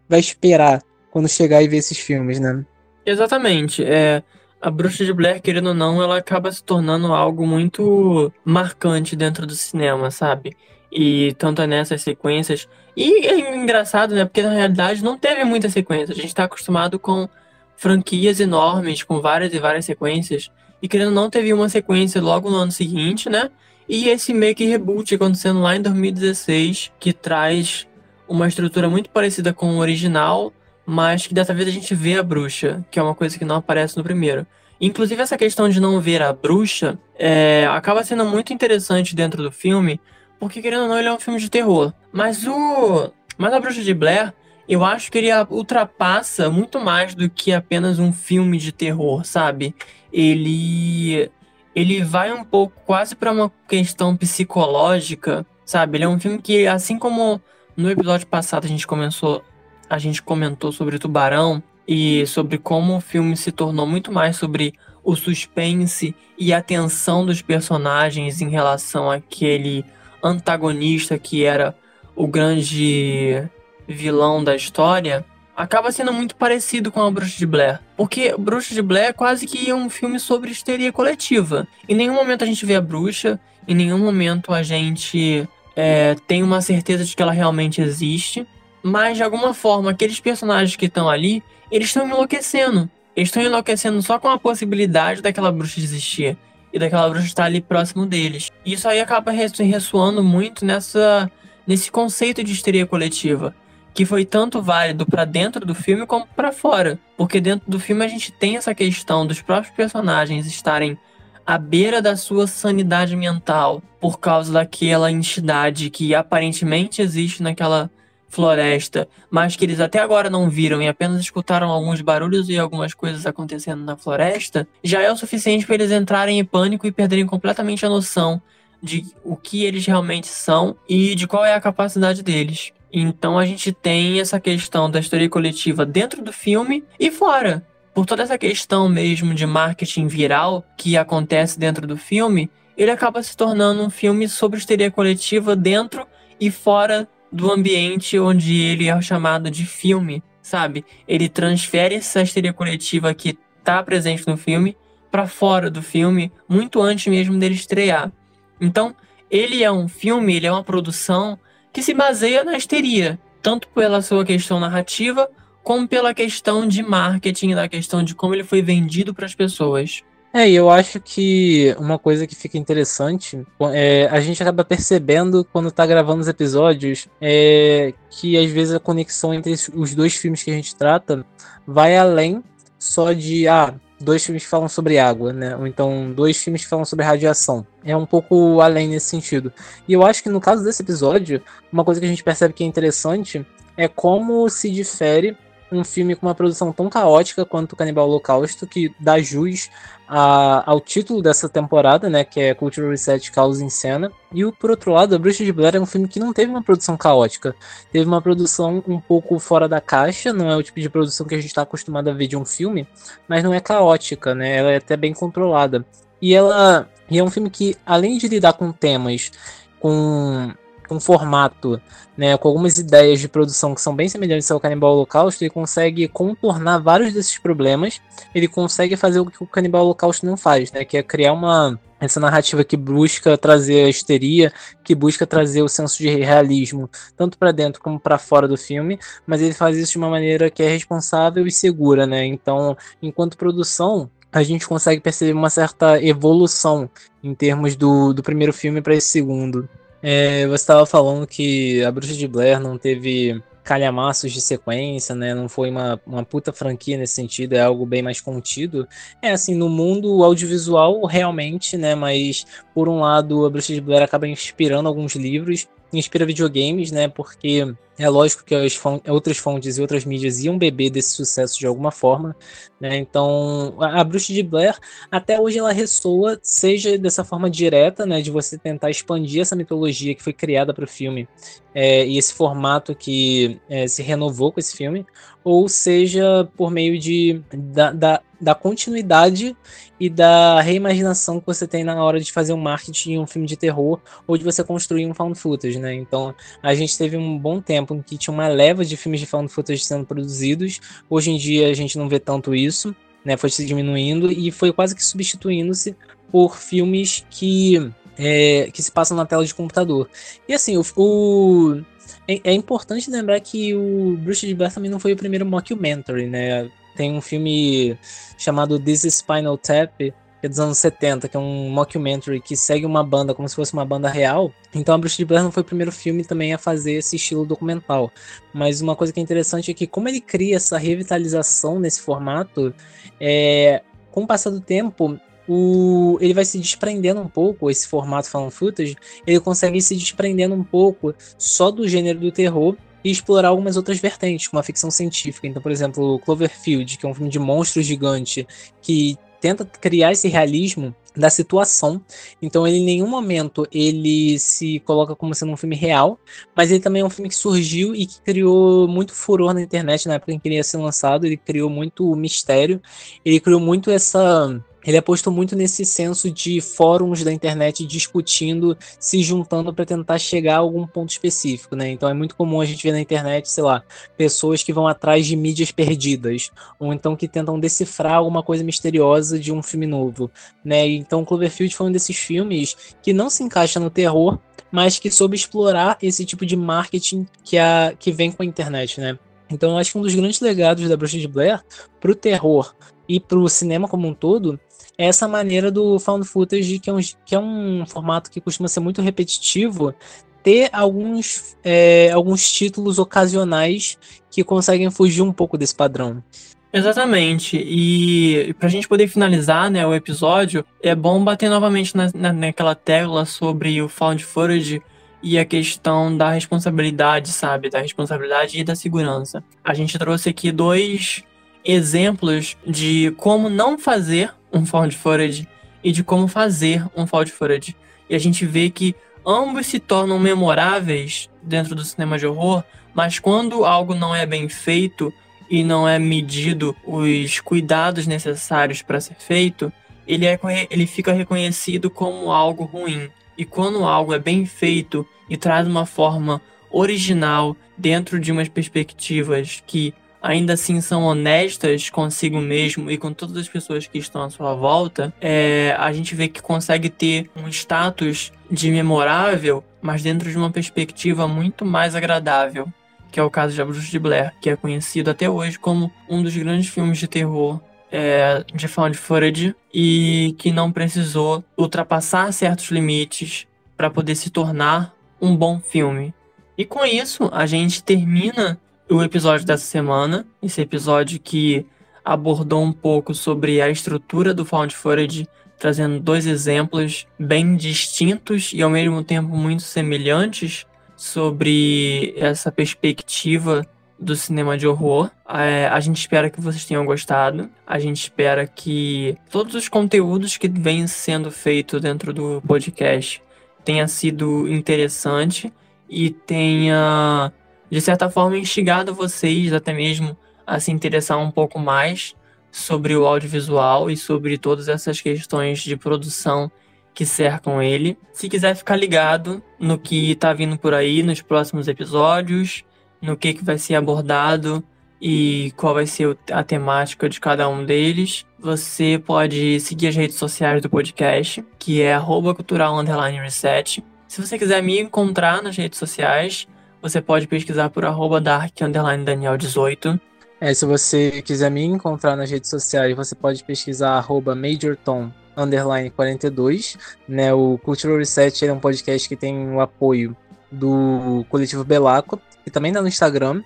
vai esperar quando chegar e ver esses filmes, né? Exatamente. É, a Bruxa de Blair, querendo ou não, ela acaba se tornando algo muito marcante dentro do cinema, sabe? E tanto é nessas sequências. E é engraçado, né? Porque na realidade não teve muita sequência. A gente tá acostumado com franquias enormes, com várias e várias sequências. E querendo não, teve uma sequência logo no ano seguinte, né? E esse meio que reboot acontecendo lá em 2016, que traz uma estrutura muito parecida com o original, mas que dessa vez a gente vê a bruxa, que é uma coisa que não aparece no primeiro. Inclusive, essa questão de não ver a bruxa é, acaba sendo muito interessante dentro do filme, porque querendo ou não, ele é um filme de terror. Mas o. Mas a Bruxa de Blair, eu acho que ele ultrapassa muito mais do que apenas um filme de terror, sabe? Ele. Ele vai um pouco quase para uma questão psicológica, sabe? Ele é um filme que, assim como no episódio passado a gente começou. A gente comentou sobre Tubarão e sobre como o filme se tornou muito mais sobre o suspense e a tensão dos personagens em relação àquele antagonista que era o grande vilão da história, acaba sendo muito parecido com a Bruxa de Blair. Porque Bruxa de Blair é quase que um filme sobre histeria coletiva. Em nenhum momento a gente vê a bruxa, em nenhum momento a gente é, tem uma certeza de que ela realmente existe. Mas de alguma forma, aqueles personagens que estão ali, eles estão enlouquecendo. Eles estão enlouquecendo só com a possibilidade daquela bruxa existir e daquela bruxa estar ali próximo deles. Isso aí acaba ressoando muito nessa nesse conceito de histeria coletiva, que foi tanto válido para dentro do filme como para fora, porque dentro do filme a gente tem essa questão dos próprios personagens estarem à beira da sua sanidade mental por causa daquela entidade que aparentemente existe naquela floresta, mas que eles até agora não viram e apenas escutaram alguns barulhos e algumas coisas acontecendo na floresta, já é o suficiente para eles entrarem em pânico e perderem completamente a noção de o que eles realmente são e de qual é a capacidade deles. Então a gente tem essa questão da história coletiva dentro do filme e fora. Por toda essa questão mesmo de marketing viral que acontece dentro do filme, ele acaba se tornando um filme sobre histeria coletiva dentro e fora do ambiente onde ele é chamado de filme, sabe? Ele transfere essa histeria coletiva que está presente no filme para fora do filme, muito antes mesmo dele estrear. Então, ele é um filme, ele é uma produção que se baseia na histeria, tanto pela sua questão narrativa, como pela questão de marketing, da questão de como ele foi vendido para as pessoas. É, e eu acho que uma coisa que fica interessante é a gente acaba percebendo quando tá gravando os episódios é que às vezes a conexão entre os dois filmes que a gente trata vai além só de ah, dois filmes que falam sobre água, né? Ou então dois filmes que falam sobre radiação. É um pouco além nesse sentido. E eu acho que no caso desse episódio, uma coisa que a gente percebe que é interessante é como se difere um filme com uma produção tão caótica quanto o Canibal Holocausto, que dá jus a, ao título dessa temporada, né, que é Cultural Reset Caos em Cena. E o, por outro lado, A Bruxa de Blair é um filme que não teve uma produção caótica. Teve uma produção um pouco fora da caixa, não é o tipo de produção que a gente está acostumado a ver de um filme, mas não é caótica, né, ela é até bem controlada. E ela e é um filme que, além de lidar com temas com um formato, né, com algumas ideias de produção que são bem semelhantes ao Canibal Holocausto, ele consegue contornar vários desses problemas. Ele consegue fazer o que o Canibal Holocausto não faz, né, que é criar uma essa narrativa que busca trazer a histeria, que busca trazer o senso de realismo, tanto para dentro como para fora do filme, mas ele faz isso de uma maneira que é responsável e segura, né? Então, enquanto produção, a gente consegue perceber uma certa evolução em termos do, do primeiro filme para esse segundo. É, você estava falando que a Bruxa de Blair não teve calhamaços de sequência, né? Não foi uma, uma puta franquia nesse sentido, é algo bem mais contido. É assim, no mundo audiovisual, realmente, né? Mas, por um lado, a Bruxa de Blair acaba inspirando alguns livros, inspira videogames, né? Porque é lógico que as outras fontes e outras mídias iam beber desse sucesso de alguma forma, né? Então, a, a Bruxa de Blair, até hoje ela ressoa, seja dessa forma direta, né? De você tentar expandir essa mitologia que foi criada para o filme é, e esse formato que é, se renovou com esse filme, ou seja por meio de, da, da, da continuidade e da reimaginação que você tem na hora de fazer um marketing em um filme de terror ou de você construir um found footage, né? Então, a gente teve um bom tempo em que tinha uma leva de filmes de found footage sendo produzidos. Hoje em dia a gente não vê tanto isso, né? Foi se diminuindo e foi quase que substituindo-se por filmes que é, que se passam na tela de computador. E assim, o, o é, é, importante lembrar que o Bruce de Blair também não foi o primeiro mockumentary, né? Tem um filme chamado This is Spinal Tap, que é dos anos 70, que é um mockumentary que segue uma banda como se fosse uma banda real. Então a Bruxa de Blair não foi o primeiro filme também a fazer esse estilo documental. Mas uma coisa que é interessante é que como ele cria essa revitalização nesse formato, é, com o passar do tempo, o, ele vai se desprendendo um pouco, esse formato found footage, ele consegue se desprendendo um pouco só do gênero do terror e explorar algumas outras vertentes, como a ficção científica. Então, por exemplo, Cloverfield, que é um filme de monstros gigante, que tenta criar esse realismo da situação. Então ele em nenhum momento ele se coloca como sendo um filme real, mas ele também é um filme que surgiu e que criou muito furor na internet na época em que ele ia ser lançado, ele criou muito mistério, ele criou muito essa ele apostou muito nesse senso de fóruns da internet discutindo, se juntando para tentar chegar a algum ponto específico, né? Então é muito comum a gente ver na internet, sei lá, pessoas que vão atrás de mídias perdidas, ou então que tentam decifrar alguma coisa misteriosa de um filme novo, né? Então Cloverfield foi um desses filmes que não se encaixa no terror, mas que soube explorar esse tipo de marketing que, a, que vem com a internet, né? Então eu acho que um dos grandes legados da Bruxa de Blair pro terror e pro cinema como um todo essa maneira do found footage, que é um, que é um formato que costuma ser muito repetitivo, ter alguns, é, alguns títulos ocasionais que conseguem fugir um pouco desse padrão. Exatamente. E para a gente poder finalizar né, o episódio, é bom bater novamente na, na, naquela tela sobre o found footage e a questão da responsabilidade, sabe? Da responsabilidade e da segurança. A gente trouxe aqui dois exemplos de como não fazer um found footage e de como fazer um found footage. E a gente vê que ambos se tornam memoráveis dentro do cinema de horror, mas quando algo não é bem feito e não é medido os cuidados necessários para ser feito, ele, é, ele fica reconhecido como algo ruim. E quando algo é bem feito e traz uma forma original dentro de umas perspectivas que ainda assim são honestas consigo mesmo e com todas as pessoas que estão à sua volta, é, a gente vê que consegue ter um status de memorável, mas dentro de uma perspectiva muito mais agradável, que é o caso de A Bruxa de Blair, que é conhecido até hoje como um dos grandes filmes de terror é, de found footage e que não precisou ultrapassar certos limites para poder se tornar um bom filme. E com isso, a gente termina o episódio dessa semana, esse episódio que abordou um pouco sobre a estrutura do Found Footage, trazendo dois exemplos bem distintos e ao mesmo tempo muito semelhantes sobre essa perspectiva do cinema de horror. É, a gente espera que vocês tenham gostado. A gente espera que todos os conteúdos que vêm sendo feitos dentro do podcast tenha sido interessante e tenha de certa forma, instigado vocês até mesmo a se interessar um pouco mais sobre o audiovisual e sobre todas essas questões de produção que cercam ele. Se quiser ficar ligado no que está vindo por aí nos próximos episódios, no que, que vai ser abordado e qual vai ser a temática de cada um deles. Você pode seguir as redes sociais do podcast, que é cultural reset. Se você quiser me encontrar nas redes sociais, você pode pesquisar por arroba dark daniel18. É, se você quiser me encontrar nas redes sociais, você pode pesquisar arroba majortom underline 42. Né, o Cultural Reset é um podcast que tem o apoio do coletivo Belacqua, e também dá no Instagram.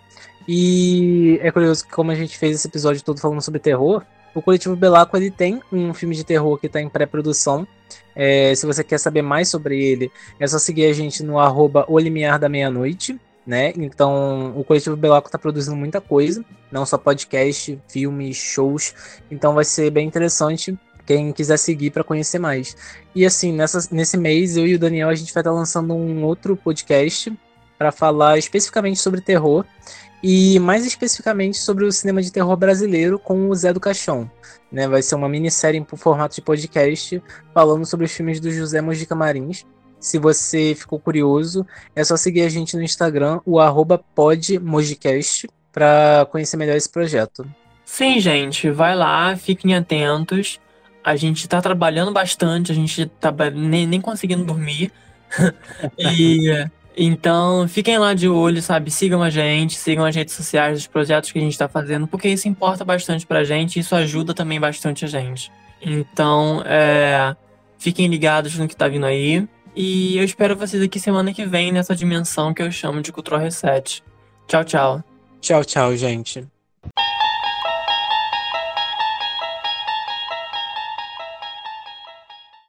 E é curioso que como a gente fez esse episódio todo falando sobre terror, o coletivo Belacqua ele tem um filme de terror que está em pré-produção. É, se você quer saber mais sobre ele, é só seguir a gente no arroba O Limiar da Meia-Noite né? Então, o Coletivo Belaco está produzindo muita coisa, não só podcast, filmes, shows. Então, vai ser bem interessante quem quiser seguir para conhecer mais. E assim, nessa, nesse mês, eu e o Daniel, a gente vai estar tá lançando um outro podcast para falar especificamente sobre terror e mais especificamente sobre o cinema de terror brasileiro com o Zé do Caixão. Né? Vai ser uma minissérie em formato de podcast falando sobre os filmes do José Mojica Marins. Se você ficou curioso, é só seguir a gente no Instagram, o podmojicast, para conhecer melhor esse projeto. Sim, gente, vai lá, fiquem atentos. A gente tá trabalhando bastante, a gente tá nem, nem conseguindo dormir. e então, fiquem lá de olho, sabe? Sigam a gente, sigam as redes sociais dos projetos que a gente tá fazendo, porque isso importa bastante pra gente e isso ajuda também bastante a gente. Então, é, fiquem ligados no que tá vindo aí. E eu espero vocês aqui semana que vem nessa dimensão que eu chamo de Cultural Reset. Tchau, tchau. Tchau, tchau, gente.